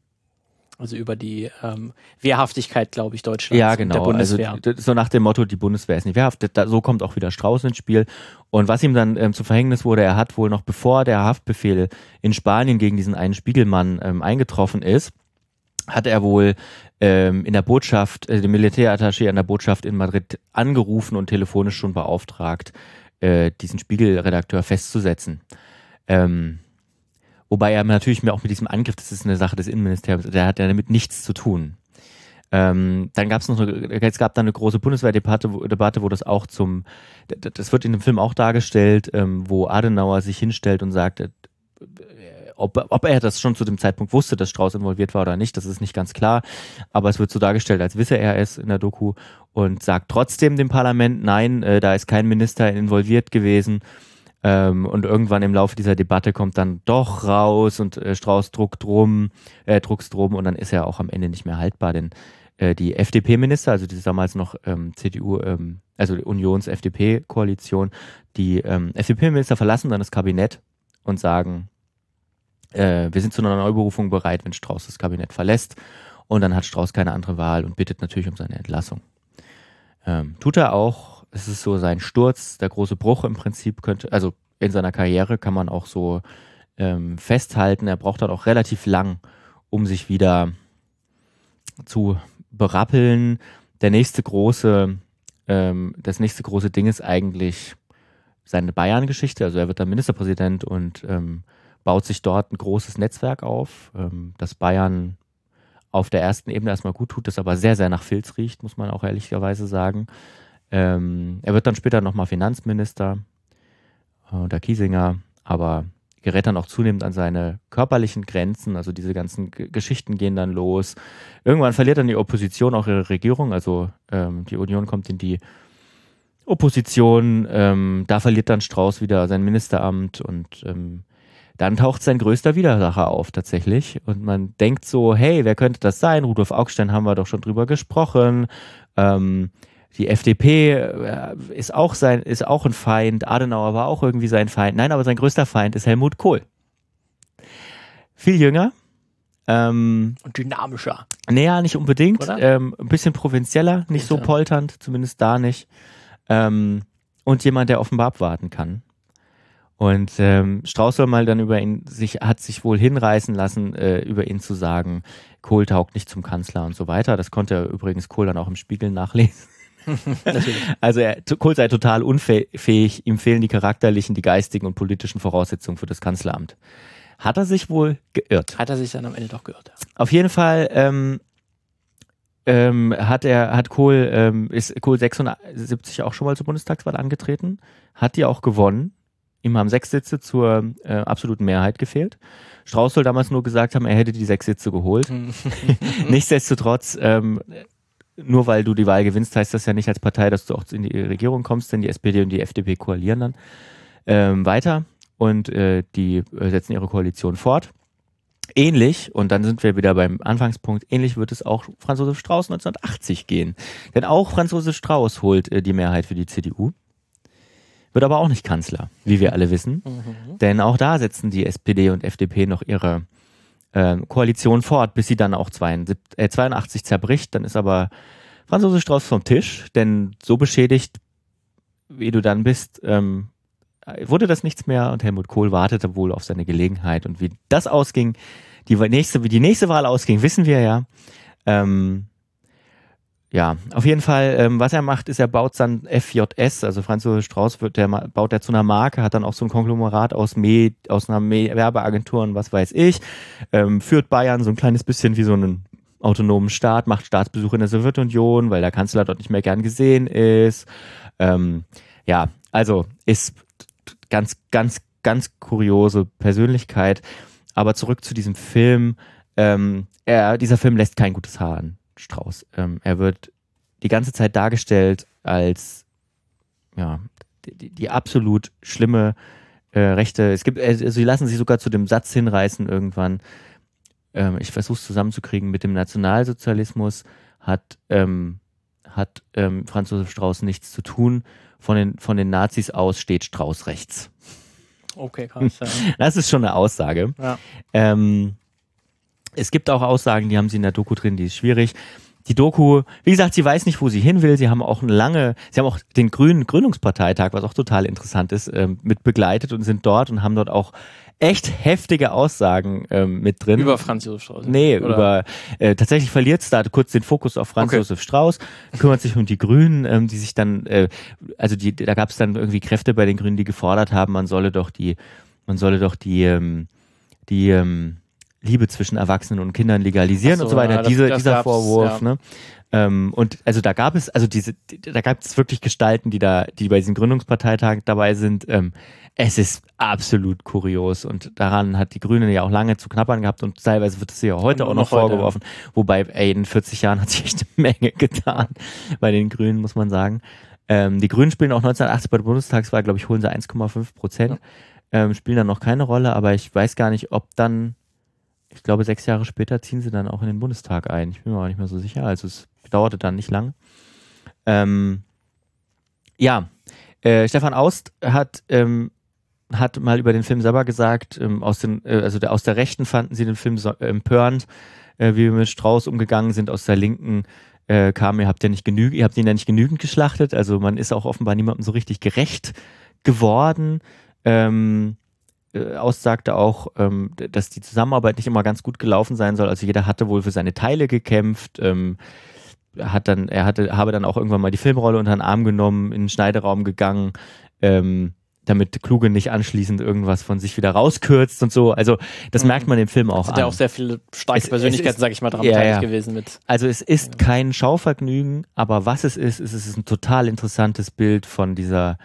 Also über die ähm, Wehrhaftigkeit, glaube ich, Deutschlands ja, genau. der Bundeswehr. Also so nach dem Motto, die Bundeswehr ist nicht wehrhaft. Da, so kommt auch wieder Strauß ins Spiel. Und was ihm dann ähm, zu Verhängnis wurde, er hat wohl noch bevor der Haftbefehl in Spanien gegen diesen einen Spiegelmann ähm, eingetroffen ist, hat er wohl ähm, in der Botschaft, äh, dem Militärattaché an der Botschaft in Madrid angerufen und telefonisch schon beauftragt, äh, diesen Spiegelredakteur festzusetzen. Ähm, Wobei er natürlich mir auch mit diesem Angriff, das ist eine Sache des Innenministeriums, der hat ja damit nichts zu tun. Ähm, dann gab es noch, eine, es gab dann eine große Bundeswehrdebatte, wo, Debatte, wo das auch zum, das wird in dem Film auch dargestellt, ähm, wo Adenauer sich hinstellt und sagt, äh, ob, ob er das schon zu dem Zeitpunkt wusste, dass Strauß involviert war oder nicht, das ist nicht ganz klar. Aber es wird so dargestellt, als wisse er es in der Doku und sagt trotzdem dem Parlament, nein, äh, da ist kein Minister involviert gewesen. Ähm, und irgendwann im Laufe dieser Debatte kommt dann doch raus und äh, Strauß druckt drum, äh, druckst drum und dann ist er auch am Ende nicht mehr haltbar, denn äh, die FDP-Minister, also die damals noch ähm, CDU, ähm, also Unions-FDP-Koalition, die ähm, FDP-Minister verlassen dann das Kabinett und sagen, äh, wir sind zu einer Neuberufung bereit, wenn Strauß das Kabinett verlässt. Und dann hat Strauß keine andere Wahl und bittet natürlich um seine Entlassung. Ähm, tut er auch es ist so sein Sturz, der große Bruch im Prinzip könnte, also in seiner Karriere kann man auch so ähm, festhalten. Er braucht dann auch relativ lang, um sich wieder zu berappeln. Der nächste große, ähm, das nächste große Ding ist eigentlich seine Bayern-Geschichte. Also er wird dann Ministerpräsident und ähm, baut sich dort ein großes Netzwerk auf, ähm, das Bayern auf der ersten Ebene erstmal gut tut, das aber sehr, sehr nach Filz riecht, muss man auch ehrlicherweise sagen. Ähm, er wird dann später nochmal Finanzminister äh, unter Kiesinger, aber gerät dann auch zunehmend an seine körperlichen Grenzen. Also diese ganzen G Geschichten gehen dann los. Irgendwann verliert dann die Opposition auch ihre Regierung. Also ähm, die Union kommt in die Opposition. Ähm, da verliert dann Strauß wieder sein Ministeramt und ähm, dann taucht sein größter Widersacher auf tatsächlich. Und man denkt so, hey, wer könnte das sein? Rudolf Augstein haben wir doch schon drüber gesprochen. Ähm, die FDP äh, ist auch sein, ist auch ein Feind. Adenauer war auch irgendwie sein Feind. Nein, aber sein größter Feind ist Helmut Kohl. Viel jünger. Ähm, Und dynamischer. Naja, nicht unbedingt. Ähm, ein bisschen provinzieller, nicht so polternd, zumindest da nicht. Ähm, und jemand, der offenbar abwarten kann. Und ähm, Strauß soll mal dann über ihn sich hat sich wohl hinreißen lassen, äh, über ihn zu sagen, Kohl taugt nicht zum Kanzler und so weiter. Das konnte er übrigens Kohl dann auch im Spiegel nachlesen. also er, Kohl sei total unfähig, ihm fehlen die charakterlichen, die geistigen und politischen Voraussetzungen für das Kanzleramt. Hat er sich wohl geirrt? Hat er sich dann am Ende doch geirrt. Auf jeden Fall ähm, ähm, hat er, hat Kohl, ähm, ist Kohl 76 auch schon mal zur Bundestagswahl angetreten, hat die auch gewonnen. Ihm haben sechs Sitze zur äh, absoluten Mehrheit gefehlt. Strauß soll damals nur gesagt haben, er hätte die sechs Sitze geholt. Nichtsdestotrotz ähm, nur weil du die Wahl gewinnst, heißt das ja nicht als Partei, dass du auch in die Regierung kommst, denn die SPD und die FDP koalieren dann ähm, weiter und äh, die äh, setzen ihre Koalition fort. Ähnlich, und dann sind wir wieder beim Anfangspunkt, ähnlich wird es auch Franz Josef Strauß 1980 gehen. Denn auch Franz Josef Strauß holt äh, die Mehrheit für die CDU, wird aber auch nicht Kanzler, wie wir alle wissen. Mhm. Denn auch da setzen die SPD und FDP noch ihre Koalition fort, bis sie dann auch 82, äh, 82 zerbricht. Dann ist aber Franz Josef Strauß vom Tisch, denn so beschädigt, wie du dann bist, ähm, wurde das nichts mehr und Helmut Kohl wartete wohl auf seine Gelegenheit. Und wie das ausging, die nächste, wie die nächste Wahl ausging, wissen wir ja. Ähm, ja, auf jeden Fall, ähm, was er macht, ist, er baut dann FJS, also Franz Josef Strauß wird, der baut er zu einer Marke, hat dann auch so ein Konglomerat aus, Med, aus einer Med Werbeagentur und was weiß ich, ähm, führt Bayern so ein kleines bisschen wie so einen autonomen Staat, macht Staatsbesuche in der Sowjetunion, weil der Kanzler dort nicht mehr gern gesehen ist. Ähm, ja, also ist ganz, ganz, ganz kuriose Persönlichkeit. Aber zurück zu diesem Film ähm, er, dieser Film lässt kein gutes Haar an Strauß. Ähm, er wird die ganze Zeit dargestellt als ja, die, die absolut schlimme äh, Rechte. Es gibt, also sie lassen sich sogar zu dem Satz hinreißen irgendwann. Ähm, ich versuche es zusammenzukriegen mit dem Nationalsozialismus hat ähm, hat ähm, Franz Josef Strauß nichts zu tun. Von den, von den Nazis aus steht Strauß rechts. Okay, krass. Ja. Das ist schon eine Aussage. Ja. Ähm, es gibt auch Aussagen, die haben sie in der Doku drin, die ist schwierig. Die Doku, wie gesagt, sie weiß nicht, wo sie hin will. Sie haben auch eine lange, sie haben auch den Grünen Gründungsparteitag, was auch total interessant ist, ähm, mit begleitet und sind dort und haben dort auch echt heftige Aussagen ähm, mit drin. Über Franz Josef Strauß. Nee, Oder? über äh, tatsächlich verliert es da kurz den Fokus auf Franz Okay. Josef Strauß, kümmert sich um die Grünen, ähm, die sich dann, äh, also die, da gab es dann irgendwie Kräfte bei den Grünen, die gefordert haben, man solle doch die, man solle doch die, ähm, die ähm, Liebe zwischen Erwachsenen und Kindern legalisieren so, und so weiter. ja, das- Diese, das dieser Vorwurf, ja. ne? Ähm, und also da gab es, also diese, die- da gab es wirklich Gestalten, die da, die bei diesem Gründungsparteitag dabei sind. Ähm, es ist absolut kurios und daran hat die Grüne ja auch lange zu knappern gehabt und teilweise wird es ihr heute Und auch noch noch heute, vorgeworfen. Wobei, ey, in 40 Jahren hat sich echt eine Menge getan bei den Grünen, muss man sagen. Ähm, die Grünen spielen auch 1980 bei der Bundestagswahl, glaube ich, holen sie 1,5 Prozent. Ähm, spielen dann noch keine Rolle, aber ich weiß gar nicht, ob dann, ich glaube, sechs Jahre später ziehen sie dann auch in den Bundestag ein. Ich bin mir auch nicht mehr so sicher. Also es dauerte dann nicht lang. Ähm, ja, äh, Stefan Aust hat, ähm, hat mal über den Film selber gesagt, ähm, aus, den, äh, also der, aus der Rechten fanden sie den Film so empörend, äh, wie wir mit Strauß umgegangen sind. Aus der Linken äh, kam, ihr habt ja nicht ihr habt ihn ja nicht genügend geschlachtet. Also man ist auch offenbar niemandem so richtig gerecht geworden. Ähm, äh, Aust sagte auch, ähm, dass die Zusammenarbeit nicht immer ganz gut gelaufen sein soll. Also jeder hatte wohl für seine Teile gekämpft. Ähm, hat dann, er hatte, habe dann auch irgendwann mal die Filmrolle unter den Arm genommen, in den Schneideraum gegangen, ähm, damit Kluge nicht anschließend irgendwas von sich wieder rauskürzt und so. Also das Mhm. merkt man dem Film auch sind ja auch sehr viele starke Es- Persönlichkeiten, sage ich mal, daran Ja, beteiligt ja. gewesen mit. Also es ist kein Schauvergnügen, aber was es ist, ist es ist ein total interessantes Bild von dieser,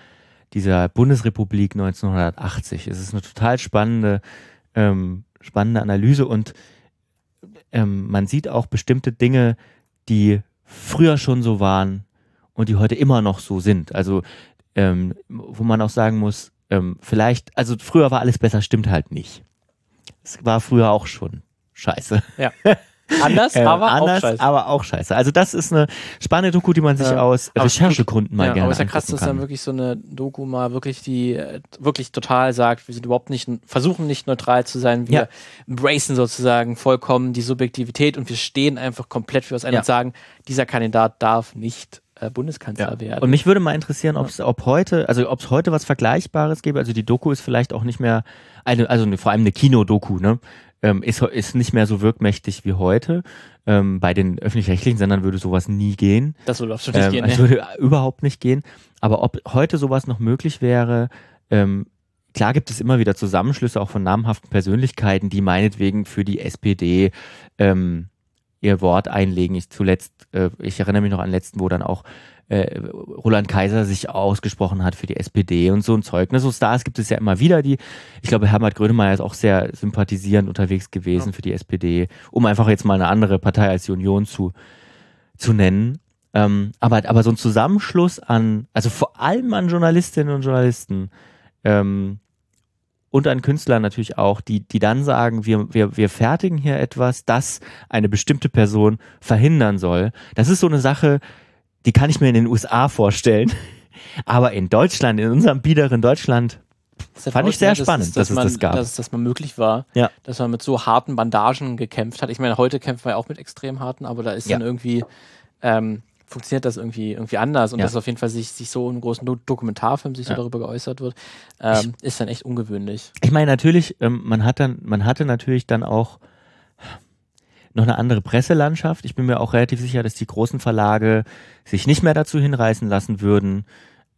dieser Bundesrepublik 1980. Es ist eine total spannende, ähm, spannende Analyse und ähm, man sieht auch bestimmte Dinge, die früher schon so waren und die heute immer noch so sind. Also ähm, wo man auch sagen muss, ähm, vielleicht, also früher war alles besser, stimmt halt nicht. Es war früher auch schon scheiße. Anders, Äh, aber anders, auch scheiße. aber auch scheiße. Also das ist eine spannende Doku, die man sich Ja. aus Aber Recherchegründen mal ja, gerne aber es ist ja krass, dass kann. dann wirklich so eine Doku mal wirklich die äh, wirklich total sagt, wir sind überhaupt nicht, versuchen nicht neutral zu sein, wir Ja. embracen sozusagen vollkommen die Subjektivität und wir stehen einfach komplett für was ein Ja. und sagen, dieser Kandidat darf nicht äh, Bundeskanzler Ja. werden. Und mich würde mal interessieren, ob's, ob heute, also ob es heute was Vergleichbares gäbe. Also die Doku ist vielleicht auch nicht mehr eine, also vor allem eine Kinodoku, ne? Ähm, ist, ist nicht mehr so wirkmächtig wie heute. Ähm, bei den öffentlich-rechtlichen Sendern würde sowas nie gehen. das würde absolut nicht Ähm, gehen. Es ne? würde überhaupt nicht gehen. Aber ob heute sowas noch möglich wäre, ähm, klar gibt es immer wieder Zusammenschlüsse auch von namhaften Persönlichkeiten, die meinetwegen für die SPD ähm, ihr Wort einlegen. Ich zuletzt, äh, ich erinnere mich noch an letzten, wo dann auch äh, Roland Kaiser sich ausgesprochen hat für die SPD und so ein Zeug. Ne? So Stars gibt es ja immer wieder, die, ich glaube, Herbert Grönemeyer ist auch sehr sympathisierend unterwegs gewesen Ja. für die SPD, um einfach jetzt mal eine andere Partei als die Union zu, zu nennen. Ähm, aber, aber so ein Zusammenschluss an, also vor allem an Journalistinnen und Journalisten ähm, und an Künstlern natürlich auch, die, die dann sagen, wir, wir, wir fertigen hier etwas, das eine bestimmte Person verhindern soll. Das ist so eine Sache, die kann ich mir in den USA vorstellen. Aber in Deutschland, in unserem biederen Deutschland, Das ist fand ich sehr ne, dass spannend, es- dass es man, das gab. Dass, dass man möglich war, Ja. dass man mit so harten Bandagen gekämpft hat. Ich meine, heute kämpfen wir auch mit extrem harten, aber da ist Ja. dann irgendwie, ähm, funktioniert das irgendwie, irgendwie anders und Ja. dass auf jeden Fall sich, sich so in einem großen Do Dokumentarfilm sich so Ja. darüber geäußert wird, ähm, ist dann echt ungewöhnlich. Ich meine, natürlich, ähm, man hat dann, man hatte natürlich dann auch noch eine andere Presselandschaft. Ich bin mir auch relativ sicher, dass die großen Verlage sich nicht mehr dazu hinreißen lassen würden.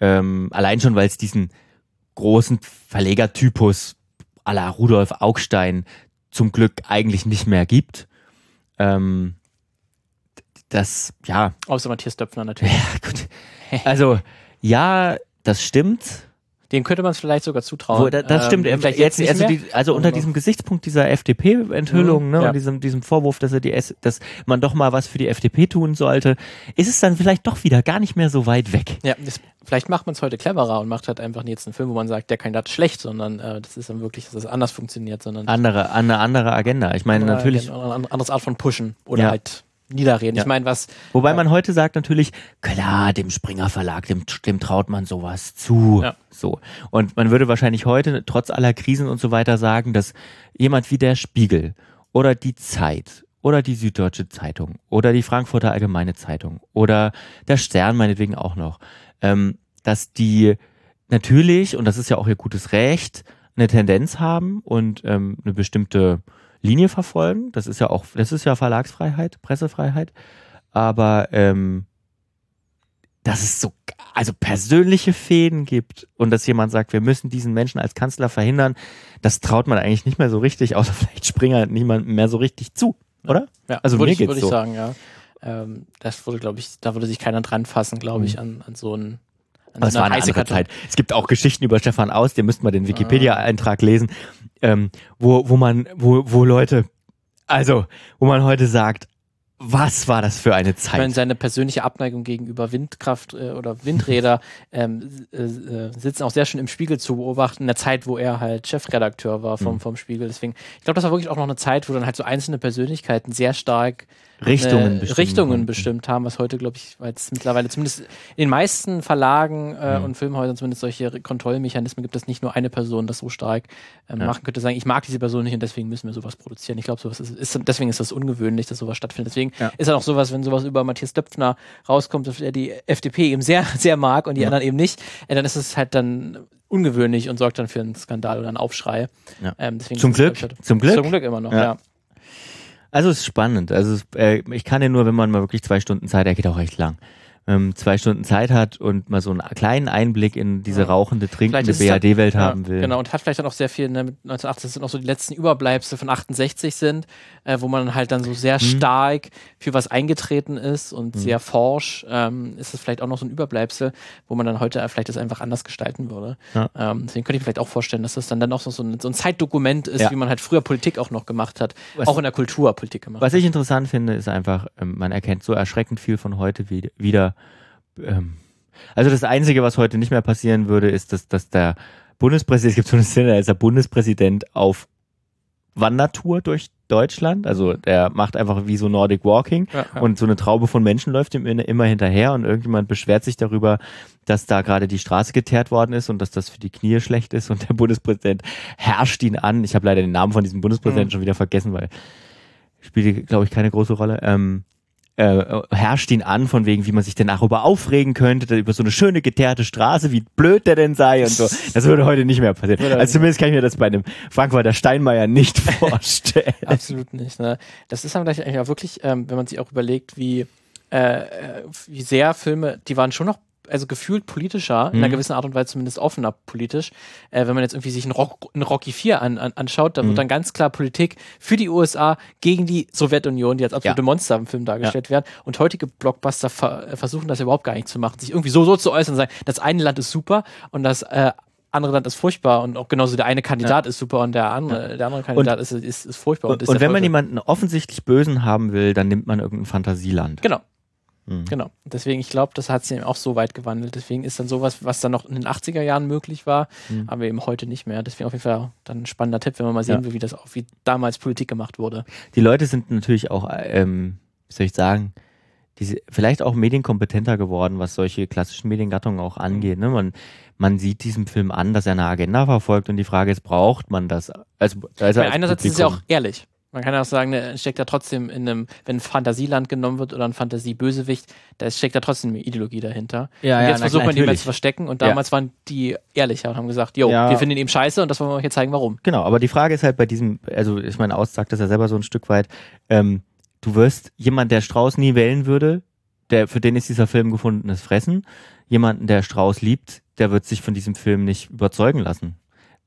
Ähm, allein schon, weil es diesen großen Verlegertypus à la Rudolf Augstein zum Glück eigentlich nicht mehr gibt. Ähm, das, ja, Außer Matthias Döpfner natürlich. ja, gut. Also, ja, das stimmt. Den könnte man es vielleicht sogar zutrauen. Wo, das, das stimmt. Ähm, vielleicht jetzt, jetzt, also, die, also unter diesem Gesichtspunkt dieser FDP-Enthüllung, Mhm, ne, ja. und diesem, diesem Vorwurf, dass er die dass man doch mal was für die FDP tun sollte, ist es dann vielleicht doch wieder gar nicht mehr so weit weg. Ja, das, vielleicht macht man es heute cleverer und macht halt einfach jetzt einen Film, wo man sagt, der Kandidat ist schlecht, sondern äh, das ist dann wirklich, dass das anders funktioniert, sondern Andere, eine andere Agenda. Ich meine, natürlich, Eine eine andere Art von Pushen oder Ja. halt niederreden. Ja. Ich meine, was wobei Ja. man heute sagt natürlich, klar, dem Springer Verlag, dem, dem traut man sowas zu. Ja. So. Und man würde wahrscheinlich heute, trotz aller Krisen und so weiter, sagen, dass jemand wie der Spiegel oder die Zeit oder die Süddeutsche Zeitung oder die Frankfurter Allgemeine Zeitung oder der Stern meinetwegen auch noch, ähm, dass die natürlich, und das ist ja auch ihr gutes Recht, eine Tendenz haben und ähm, eine bestimmte Linie verfolgen. Das ist ja auch, das ist ja Verlagsfreiheit, Pressefreiheit. Aber ähm, dass es so, also persönliche Fäden gibt und dass jemand sagt, wir müssen diesen Menschen als Kanzler verhindern, das traut man eigentlich nicht mehr so richtig, außer vielleicht Springer niemandem mehr so richtig zu, oder? Ja, Also würde mir ich, geht's würde so. ich sagen, ja. Ähm, das würde, glaube ich, da würde sich keiner dran fassen, glaube ich, Mhm. an, an so einen. An Aber es war eine andere. Zeit. Es gibt auch Geschichten über Stefan Aus, den müssten wir Ah. den Wikipedia-Eintrag lesen, ähm, wo, wo man, wo, wo Leute, also, wo man heute sagt, was war das für eine Ich Zeit? meine, seine persönliche Abneigung gegenüber Windkraft äh, oder Windräder ähm, äh, äh, sitzen auch sehr schön im Spiegel zu beobachten, in der Zeit, wo er halt Chefredakteur war vom, Mhm. vom Spiegel. Deswegen, ich glaube, das war wirklich auch noch eine Zeit, wo dann halt so einzelne Persönlichkeiten sehr stark Richtungen äh, bestimmen Richtungen bestimmt haben, was heute, glaube ich, weil es mittlerweile zumindest in den meisten Verlagen äh, Mhm. und Filmhäusern zumindest solche Kontrollmechanismen gibt, dass nicht nur eine Person das so stark ähm, Ja. machen könnte, sagen, ich mag diese Person nicht und deswegen müssen wir sowas produzieren. Ich glaube, sowas ist, ist, deswegen ist das ungewöhnlich, dass sowas stattfindet. Deswegen Ja. ist dann auch sowas, wenn sowas über Matthias Döpfner rauskommt, dass er die FDP eben sehr, sehr mag und die Ja. anderen eben nicht, äh, dann ist es halt dann ungewöhnlich und sorgt dann für einen Skandal oder einen Aufschrei. Ja. Ähm, deswegen Zum Glück, ich, halt- zum Glück. Zum Glück immer noch, Ja. Also es ist spannend. Also äh, ich kann ja nur, wenn man mal wirklich zwei Stunden Zeit, der geht auch recht lang, ähm, zwei Stunden Zeit hat und mal so einen kleinen Einblick in diese Ja. rauchende, trinkende ja, haben will. Genau, und hat vielleicht dann auch sehr viel, ne, mit 1980 das sind auch so die letzten Überbleibsel von 68 sind, äh, wo man halt dann so sehr Mhm. stark für was eingetreten ist und sehr forsch, ähm, ist es vielleicht auch noch so ein Überbleibsel, wo man dann heute vielleicht das einfach anders gestalten würde. Ja. Ähm, deswegen könnte ich mir vielleicht auch vorstellen, dass das dann, dann auch so, so, ein, so ein Zeitdokument ist, Ja. wie man halt früher Politik auch noch gemacht hat, Was- auch in der Kultur Politik gemacht Was hat. ich interessant finde, ist einfach, ähm, man erkennt so erschreckend viel von heute wie- wieder. Ähm, also das Einzige, was heute nicht mehr passieren würde, ist, dass, dass der Bundespräsident, es gibt so eine Szene, da ist der Bundespräsident auf Wandertour durch Deutschland. Also der macht einfach wie so Nordic Walking. Ja, ja. Und so eine Traube von Menschen läuft ihm immer hinterher und irgendjemand beschwert sich darüber, dass da gerade die Straße geteert worden ist und dass das für die Knie schlecht ist und der Bundespräsident herrscht ihn an. Ich habe leider den Namen von diesem Bundespräsidenten Mhm. schon wieder vergessen, weil spielt, glaube ich, keine große Rolle. Ähm, äh, herrscht ihn an, von wegen, wie man sich denn darüber aufregen könnte, über so eine schöne geteerte Straße, wie blöd der denn sei und so. Das würde heute nicht mehr passieren. Also zumindest kann ich mir das bei einem Frank-Walter Steinmeier nicht vorstellen. Absolut nicht. Ne? Das ist gleich eigentlich auch wirklich, ähm, wenn man sich auch überlegt, wie, äh, äh, wie sehr Filme, die waren schon noch also gefühlt politischer, in einer Mhm. gewissen Art und Weise zumindest offener politisch. Äh, wenn man jetzt irgendwie sich einen, Rock, einen Rocky 4 an, an, anschaut, da Mhm. wird dann ganz klar Politik für die USA gegen die Sowjetunion, die als absolute Ja. Monster im Film dargestellt werden. Und heutige Blockbuster ver äh, versuchen das überhaupt gar nicht zu machen, sich irgendwie so, so zu äußern und sagen, das eine Land ist super und das äh, andere Land ist furchtbar und auch genauso der eine Kandidat ist super und der andere, der andere Kandidat ist, ist, ist furchtbar. Und, ist und wenn man jemanden offensichtlich Bösen haben will, dann nimmt man irgendein Fantasieland. Genau. Mhm. Genau. Deswegen, ich glaube, das hat sich eben auch so weit gewandelt. Deswegen ist dann sowas, was dann noch in den 80er Jahren möglich war, Mhm. aber eben heute nicht mehr. Deswegen auf jeden Fall dann ein spannender Tipp, wenn man mal sehen Ja. will, wie das auch, wie damals Politik gemacht wurde. Die Leute sind natürlich auch, ähm, wie soll ich sagen, diese, vielleicht auch medienkompetenter geworden, was solche klassischen Mediengattungen auch angeht. Ne? Man, man sieht diesem Film an, dass er eine Agenda verfolgt und die Frage ist, braucht man das? Also, also Weil einerseits ist es ja auch Publikum. ehrlich. Man kann ja auch sagen, ne, steckt da trotzdem in einem, wenn ein Fantasieland genommen wird oder ein Fantasiebösewicht, da steckt da trotzdem eine Ideologie dahinter. Ja, und ja, jetzt na, versucht man die mal zu verstecken und Ja. damals waren die ehrlicher und haben gesagt, jo, Ja. wir finden ihn eben scheiße und das wollen wir euch jetzt zeigen, warum. Genau, aber die Frage ist halt bei diesem, also ich meine, Aus sagt das ja selber so ein Stück weit, ähm, du wirst jemand, der Strauß nie wählen würde, der, für den ist dieser Film gefundenes Fressen. Jemanden, der Strauß liebt, der wird sich von diesem Film nicht überzeugen lassen.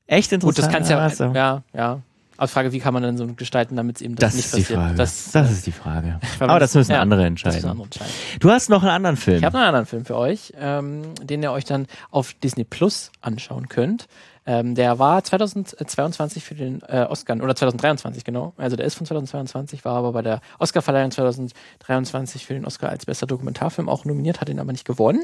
Echt Gut, interessant. das kann's ja, Also, ja, ja. Aber die Frage, wie kann man denn so gestalten, damit es eben das, Das nicht ist die passiert? Frage. Das, Das, ist die Frage. Aber das müssen ja, andere das entscheiden. müssen andere entscheiden. Du hast noch einen anderen Film. Ich habe noch einen anderen Film für euch, ähm, den ihr euch dann auf Disney Plus anschauen könnt. Ähm, der war 2022 für den äh, Oscar, oder 2023 genau, also der ist von 2022, war aber bei der Oscarverleihung 2023 für den Oscar als bester Dokumentarfilm auch nominiert, hat ihn aber nicht gewonnen.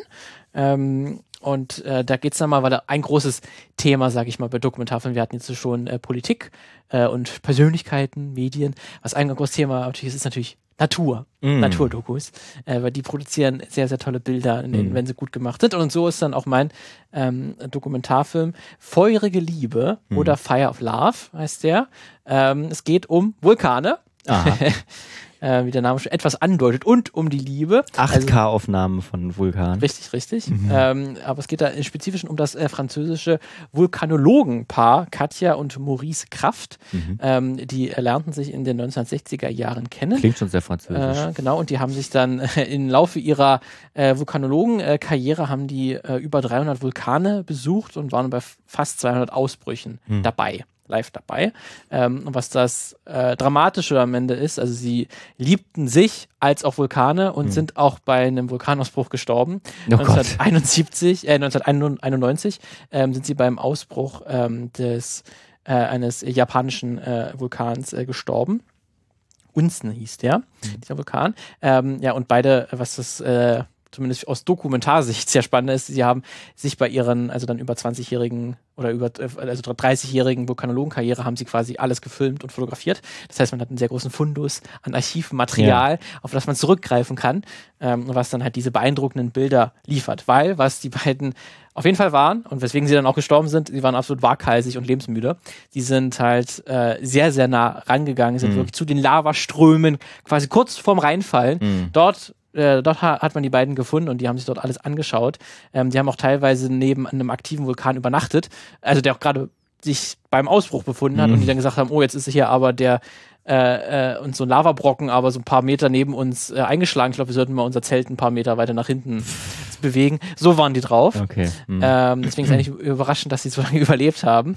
Ähm, und äh, da geht's dann mal, weil ein großes Thema, sage ich mal, bei Dokumentarfilmen, wir hatten jetzt schon äh, Politik äh, und Persönlichkeiten, Medien. Was ein großes Thema natürlich ist, ist natürlich Natur, Mm. Naturdokus, äh, weil die produzieren sehr, sehr tolle Bilder, denen, Mm. wenn sie gut gemacht sind. Und so ist dann auch mein ähm, Dokumentarfilm Feurige Liebe Mm. oder Fire of Love heißt der. Ähm, es geht um Vulkane. äh, wie der Name schon etwas andeutet, und um die Liebe. Also- 8K-Aufnahmen von Vulkan. Richtig, richtig. Mhm. Ähm, aber es geht da im Spezifischen um das äh, französische Vulkanologenpaar Katja und Maurice Kraft. Mhm. Ähm, die erlernten sich in den 1960er Jahren kennen. Klingt schon sehr französisch. Äh, genau, und die haben sich dann äh, im Laufe ihrer äh, Vulkanologen-Karriere haben die äh, über 300 Vulkane besucht und waren bei fast 200 Ausbrüchen Hm. dabei, live dabei. Ähm, und was das äh, Dramatische am Ende ist, also sie liebten sich als auch Vulkane und Hm. sind auch bei einem Vulkanausbruch gestorben. Oh Gott. 1971, äh, 1991 ähm, sind sie beim Ausbruch ähm, des, äh, eines japanischen äh, Vulkans äh, gestorben. Unzen hieß der, dieser Vulkan. Ähm, ja, und beide, was das äh, zumindest aus Dokumentarsicht sehr spannend ist, sie haben sich bei ihren, also dann über 20-jährigen oder über äh, also 30-jährigen Vulkanologenkarriere haben sie quasi alles gefilmt und fotografiert. Das heißt, man hat einen sehr großen Fundus an Archivmaterial, auf das man zurückgreifen kann, ähm, was dann halt diese beeindruckenden Bilder liefert. Weil, was die beiden auf jeden Fall waren und weswegen sie dann auch gestorben sind, sie waren absolut waghalsig und lebensmüde. Die sind halt äh, sehr, sehr nah rangegangen, sind Mhm. wirklich zu den Lavaströmen quasi kurz vorm Reinfallen. Mhm. Dort äh, dort ha hat man die beiden gefunden und die haben sich dort alles angeschaut. Ähm, die haben auch teilweise neben einem aktiven Vulkan übernachtet, also der auch gerade sich beim Ausbruch befunden hat Mhm. und die dann gesagt haben, oh, jetzt ist hier aber der äh, äh, und so ein Lavabrocken aber so ein paar Meter neben uns äh, eingeschlagen. Ich glaube, wir sollten mal unser Zelt ein paar Meter weiter nach hinten bewegen. So waren die drauf. Okay. Mhm. Ähm, deswegen ist eigentlich überraschend, dass sie so lange überlebt haben.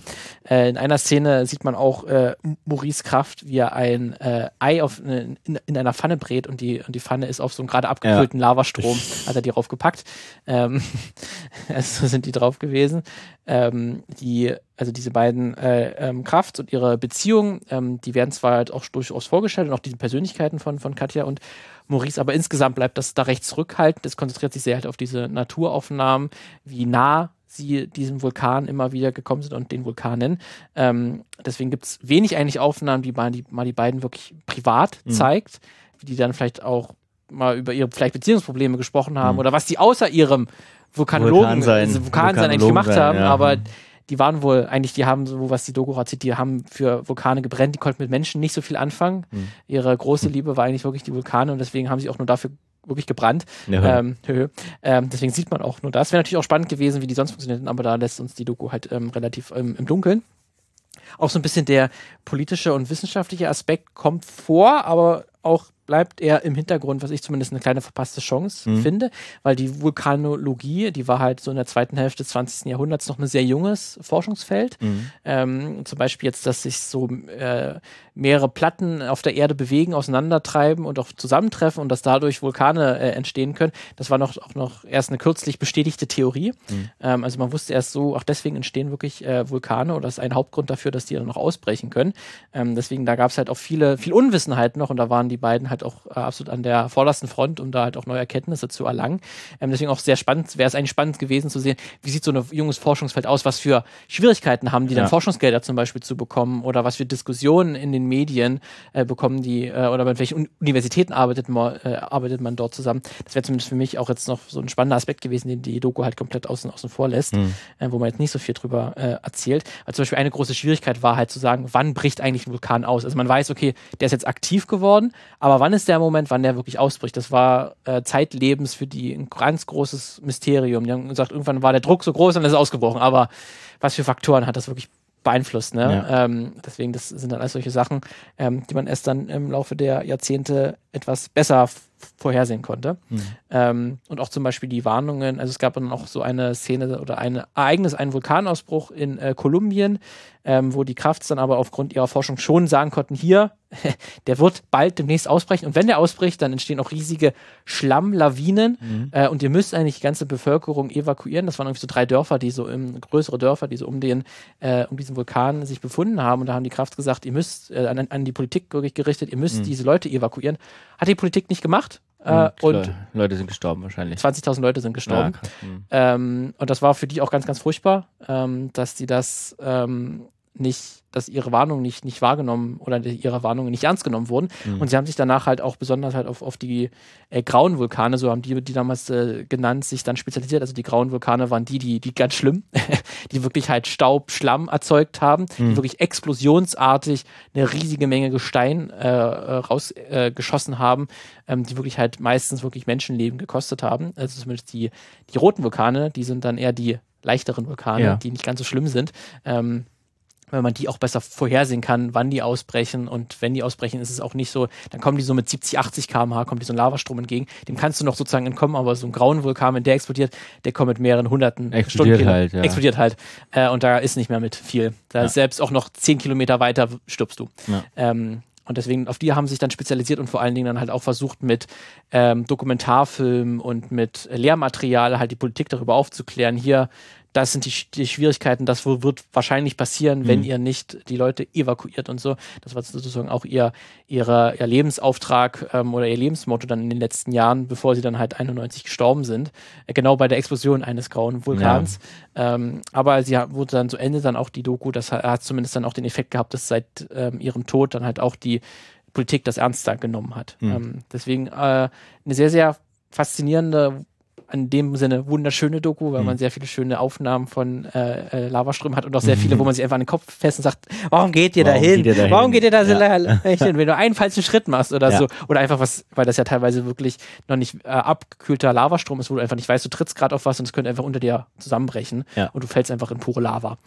Äh, in einer Szene sieht man auch äh, Maurice Kraft, wie er ein äh, Ei auf, in, in einer Pfanne brät und die, und die Pfanne ist auf so einen gerade abgekühlten Lavastrom, hat er die draufgepackt. Ähm, also so sind die drauf gewesen. Ähm, die, also diese beiden äh, ähm, Kraft und ihre Beziehung, ähm, die werden zwar halt auch durchaus vorgestellt und auch diese Persönlichkeiten von, von Katja und Maurice, aber insgesamt bleibt das da recht zurückhaltend. Es konzentriert sich sehr halt auf diese Naturaufnahmen, wie nah sie diesem Vulkan immer wieder gekommen sind und den Vulkanen. Ähm, deswegen gibt es wenig eigentlich Aufnahmen, die mal die, mal die beiden wirklich privat Mhm. zeigt, wie die dann vielleicht auch mal über ihre vielleicht Beziehungsprobleme gesprochen haben Mhm. oder was die außer ihrem Vulkanologen, also Vulkansein eigentlich Vulkanologen gemacht sein, haben, ja. aber Mhm. Die waren wohl eigentlich, die haben so, was die Doku erzählt, die haben für Vulkane gebrennt, die konnten mit Menschen nicht so viel anfangen. Mhm. Ihre große Liebe war eigentlich wirklich die Vulkane und deswegen haben sie auch nur dafür wirklich gebrannt. Ja. Ähm, hö. ähm, deswegen sieht man auch nur das. Wäre natürlich auch spannend gewesen, wie die sonst funktioniert, aber da lässt uns die Doku halt ähm, relativ ähm, im Dunkeln. Auch so ein bisschen der politische und wissenschaftliche Aspekt kommt vor, aber auch bleibt eher im Hintergrund, was ich zumindest eine kleine verpasste Chance Mhm. finde, weil die Vulkanologie, die war halt so in der zweiten Hälfte des 20. Jahrhunderts noch ein sehr junges Forschungsfeld. Mhm. Ähm, zum Beispiel jetzt, dass sich so äh, mehrere Platten auf der Erde bewegen, auseinandertreiben und auch zusammentreffen und dass dadurch Vulkane äh, entstehen können. Das war noch auch noch erst eine kürzlich bestätigte Theorie. Mhm. Ähm, also man wusste erst so, auch deswegen entstehen wirklich äh, Vulkane oder ist ein Hauptgrund dafür, dass die dann noch ausbrechen können. Ähm, deswegen, da gab es halt auch viele, viel Unwissenheit noch und da waren die beiden halt auch äh, absolut an der vordersten Front, um da halt auch neue Erkenntnisse zu erlangen. Ähm, deswegen auch sehr spannend, wäre es eigentlich spannend gewesen zu sehen, wie sieht so ein junges Forschungsfeld aus, was für Schwierigkeiten haben die dann Ja. Forschungsgelder zum Beispiel zu bekommen oder was für Diskussionen in den Medien äh, bekommen die äh, oder mit welchen Un Universitäten arbeitet man, äh, arbeitet man dort zusammen. Das wäre zumindest für mich auch jetzt noch so ein spannender Aspekt gewesen, den die Doku halt komplett außen, außen vor lässt, Mhm. äh, wo man jetzt nicht so viel drüber äh, erzählt. Also zum Beispiel eine große Schwierigkeit war halt zu sagen, wann bricht eigentlich ein Vulkan aus? Also man weiß, okay, der ist jetzt aktiv geworden, aber wann ist der Moment, wann der wirklich ausbricht? Das war äh, zeitlebens für die ein ganz großes Mysterium. Die haben gesagt, irgendwann war der Druck so groß und ist ausgebrochen, aber was für Faktoren hat das wirklich beeinflusst. Ne? Ja. Ähm, deswegen, das sind dann alles solche Sachen, ähm, die man erst dann im Laufe der Jahrzehnte etwas besser vorhersehen konnte. Mhm. Ähm, und auch zum Beispiel die Warnungen, also es gab dann auch so eine Szene oder ein Ereignis, einen Vulkanausbruch in äh, Kolumbien, ähm, wo die Krafts dann aber aufgrund ihrer Forschung schon sagen konnten, hier, der wird bald demnächst ausbrechen. Und wenn der ausbricht, dann entstehen auch riesige Schlammlawinen mhm. äh, und ihr müsst eigentlich die ganze Bevölkerung evakuieren. Das waren irgendwie so drei Dörfer, die so im, größere Dörfer, die so um den, äh, um diesen Vulkan sich befunden haben. Und da haben die Krafts gesagt, ihr müsst äh, an, an, die Politik wirklich gerichtet, ihr müsst mhm. diese Leute evakuieren. Hat die Politik nicht gemacht. Äh, und Leute sind gestorben wahrscheinlich. 20.000 Leute sind gestorben. Ja, mhm. ähm, und das war für die auch ganz, ganz furchtbar, ähm, dass die das ähm, nicht, dass ihre Warnungen nicht, nicht wahrgenommen oder ihre Warnungen nicht ernst genommen wurden. Mhm. Und sie haben sich danach halt auch besonders halt auf, auf die äh, grauen Vulkane, so haben die, die damals äh, genannt, sich dann spezialisiert. Also die grauen Vulkane waren die, die, die ganz schlimm, die wirklich halt Staub, Schlamm erzeugt haben, mhm. die wirklich explosionsartig eine riesige Menge Gestein äh, äh rausgeschossen äh, haben, ähm, die wirklich halt meistens wirklich Menschenleben gekostet haben. Also zumindest die, die roten Vulkane, die sind dann eher die leichteren Vulkane, ja. die nicht ganz so schlimm sind. Ähm, weil man die auch besser vorhersehen kann, wann die ausbrechen. Und wenn die ausbrechen, ist es auch nicht so, dann kommen die so mit 70, 80 km/h, kommt die so ein Lavastrom entgegen. Dem kannst du noch sozusagen entkommen, aber so ein grauen Vulkan, wenn der explodiert, der kommt mit mehreren hunderten explodiert Stunden. Halt, ja. Explodiert halt. Äh, und da ist nicht mehr mit viel. Da ja. selbst auch noch 10 Kilometer weiter stirbst du. Ja. Ähm, und deswegen, auf die haben sich dann spezialisiert und vor allen Dingen dann halt auch versucht, mit ähm, Dokumentarfilmen und mit Lehrmaterial halt die Politik darüber aufzuklären. Hier, das sind die, die Schwierigkeiten, das wird wahrscheinlich passieren, mhm. wenn ihr nicht die Leute evakuiert und so. Das war sozusagen auch ihr, ihre, ihr Lebensauftrag ähm, oder ihr Lebensmotto dann in den letzten Jahren, bevor sie dann halt 91 gestorben sind. Äh, genau bei der Explosion eines grauen Vulkans. Ja. Ähm, aber sie wurde dann zu Ende dann auch die Doku, das hat, hat zumindest dann auch den Effekt gehabt, dass seit ähm, ihrem Tod dann halt auch die Politik das ernster genommen hat. Mhm. Ähm, deswegen äh, eine sehr, sehr faszinierende in dem Sinne wunderschöne Doku, weil mhm. man sehr viele schöne Aufnahmen von äh, äh, Lavaströmen hat und auch sehr viele, wo man sich einfach an den Kopf fest und sagt, warum geht ihr da hin? Warum geht ihr da so ja. hin? Wenn du einen falschen Schritt machst oder ja. so. Oder einfach was, weil das ja teilweise wirklich noch nicht äh, abgekühlter Lavastrom ist, wo du einfach nicht weißt, du trittst gerade auf was und es könnte einfach unter dir zusammenbrechen ja. und du fällst einfach in pure Lava.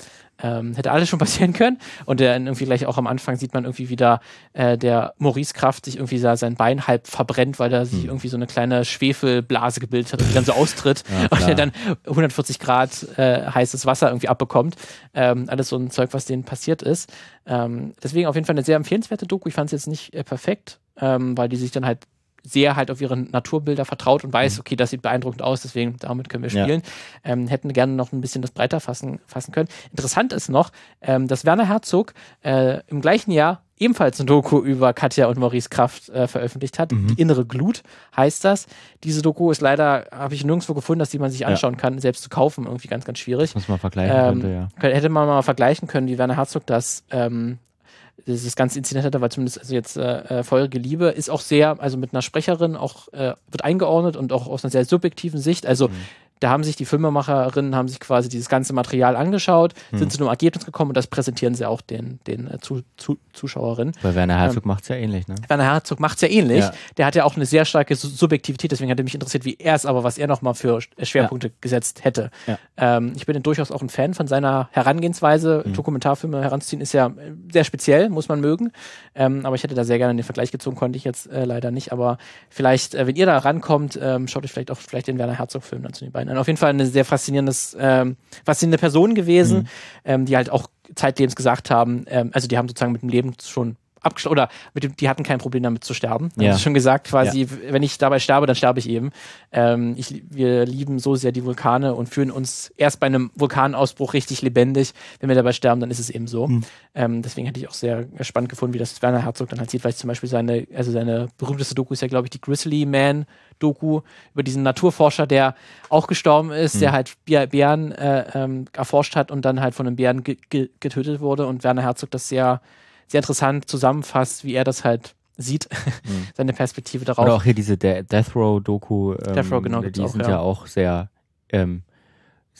Ähm, hätte alles schon passieren können. Und dann irgendwie gleich auch am Anfang sieht man irgendwie wieder äh, der Maurice Kraft sich irgendwie sein Bein halb verbrennt, weil da sich hm. irgendwie so eine kleine Schwefelblase gebildet hat dann so austritt ja, und er dann 140 Grad äh, heißes Wasser irgendwie abbekommt. Ähm, alles so ein Zeug, was denen passiert ist. Ähm, deswegen auf jeden Fall eine sehr empfehlenswerte Doku. Ich fand es jetzt nicht äh, perfekt, ähm, weil die sich dann halt sehr halt auf ihre Naturbilder vertraut und weiß, mhm. okay, das sieht beeindruckend aus, deswegen damit können wir spielen. Ja. Ähm, hätten gerne noch ein bisschen das breiter fassen, fassen können. Interessant ist noch, ähm, dass Werner Herzog äh, im gleichen Jahr ebenfalls eine Doku über Katja und Maurice Kraft äh, veröffentlicht hat. Mhm. Die innere Glut heißt das. Diese Doku ist leider, habe ich nirgendwo gefunden, dass die man sich anschauen ja. kann, selbst zu kaufen, irgendwie ganz, ganz schwierig. Muss man vergleichen ähm, könnte, ja. Hätte man mal vergleichen können, wie Werner Herzog das ähm, das ganze Inzident hatte, weil zumindest also jetzt äh, äh, Feurige Liebe ist auch sehr, also mit einer Sprecherin auch, äh, wird eingeordnet und auch aus einer sehr subjektiven Sicht. Also mhm da haben sich die Filmemacherinnen haben sich quasi dieses ganze Material angeschaut, hm. sind zu einem Ergebnis gekommen und das präsentieren sie auch den, den äh, zu, zu, Zuschauerinnen. Bei Werner Herzog ähm, macht es ja ähnlich, ne? Werner Herzog macht es ja ähnlich. Ja. Der hat ja auch eine sehr starke Subjektivität, deswegen hat er mich interessiert, wie er es aber, was er nochmal für äh, Schwerpunkte ja. gesetzt hätte. Ja. Ähm, ich bin durchaus auch ein Fan von seiner Herangehensweise. Hm. Dokumentarfilme heranzuziehen ist ja äh, sehr speziell, muss man mögen. Ähm, aber ich hätte da sehr gerne den Vergleich gezogen, konnte ich jetzt äh, leider nicht. Aber vielleicht, äh, wenn ihr da rankommt, ähm, schaut euch vielleicht auch vielleicht den Werner Herzog-Film dann zu den beiden auf jeden Fall eine sehr faszinierendes, ähm, faszinierende Person gewesen, mhm. ähm, die halt auch zeitlebens gesagt haben, ähm, also die haben sozusagen mit dem Leben schon abgeschlossen oder mit dem, die hatten kein Problem damit zu sterben. Ja. Schon gesagt, quasi, ja. wenn ich dabei sterbe, dann sterbe ich eben. Ähm, ich, wir lieben so sehr die Vulkane und fühlen uns erst bei einem Vulkanausbruch richtig lebendig. Wenn wir dabei sterben, dann ist es eben so. Mhm. Ähm, deswegen hätte ich auch sehr spannend gefunden, wie das Werner Herzog dann halt sieht, weil ich zum Beispiel seine, also seine berühmteste Doku ist ja, glaube ich, die Grizzly Man Doku über diesen Naturforscher, der auch gestorben ist, mhm. der halt Bären äh, ähm, erforscht hat und dann halt von einem Bären ge ge getötet wurde. Und Werner Herzog das sehr, sehr interessant zusammenfasst, wie er das halt sieht, mhm. seine Perspektive darauf. Oder auch hier diese De Death Row Doku, ähm, Death Row, genau, die sind auch, ja. ja auch sehr ähm,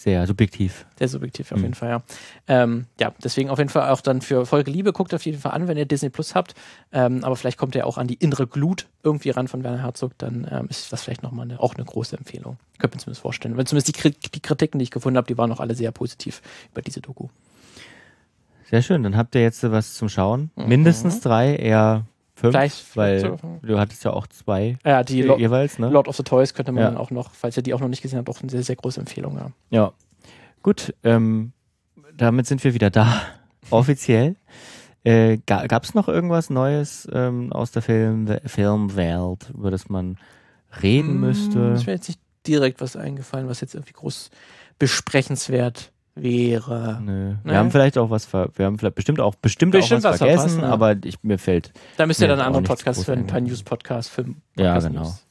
sehr subjektiv. Sehr subjektiv, auf mhm. jeden Fall, ja. Ähm, ja, deswegen auf jeden Fall auch dann für Folge Liebe, guckt auf jeden Fall an, wenn ihr Disney Plus habt. Ähm, aber vielleicht kommt ihr auch an die innere Glut irgendwie ran von Werner Herzog, dann ähm, ist das vielleicht nochmal eine, auch eine große Empfehlung. Könnte man zumindest vorstellen. Weil zumindest die, die Kritiken, die ich gefunden habe, die waren auch alle sehr positiv über diese Doku. Sehr schön, dann habt ihr jetzt was zum Schauen. Mhm. Mindestens drei, eher Fünf, Vielleicht- weil so. du hattest ja auch zwei Ja, die Lo jeweils, ne? Lord of the Toys könnte man Ja. dann auch noch, falls ihr die auch noch nicht gesehen habt, auch eine sehr, sehr große Empfehlung haben. Ja. Gut, ähm, damit sind wir wieder da, offiziell. Äh, Gab es noch irgendwas Neues ähm, aus der Film Filmwelt, über das man reden Mm, müsste? Ist mir jetzt nicht direkt was eingefallen, was jetzt irgendwie groß besprechenswert wäre. Nö. Wir Nee. haben vielleicht auch was ver wir haben vielleicht bestimmt auch bestimmt, Bestimmt auch was was vergessen, verpasst, ja. aber ich, mir fällt Da müsst ihr dann einen anderen nichts Podcast für ein paar eingefallen. News-Podcast, Film. Ja, Podcast genau. News.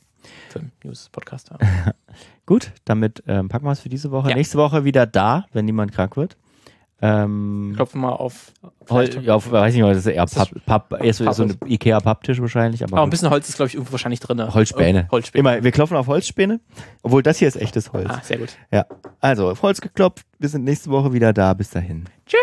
Film, News-Podcast haben. gut. Damit ähm, packen wir es für diese Woche. Ja. Nächste Woche wieder da, wenn niemand krank wird. Ähm, Klopfen mal auf. Hol vielleicht- ja, auf, weiß nicht das ist eher Papp, Papp, eher so, so ein Ikea-Papptisch wahrscheinlich, aber Oh, ein bisschen Holz ist, glaube ich, irgendwo wahrscheinlich drin. Holzspäne. Holzspäne. Immer, wir klopfen auf Holzspäne, obwohl das hier ist echtes Holz. Ah, sehr gut. Ja, also auf Holz geklopft. Wir sind nächste Woche wieder da. Bis dahin. Tschüss.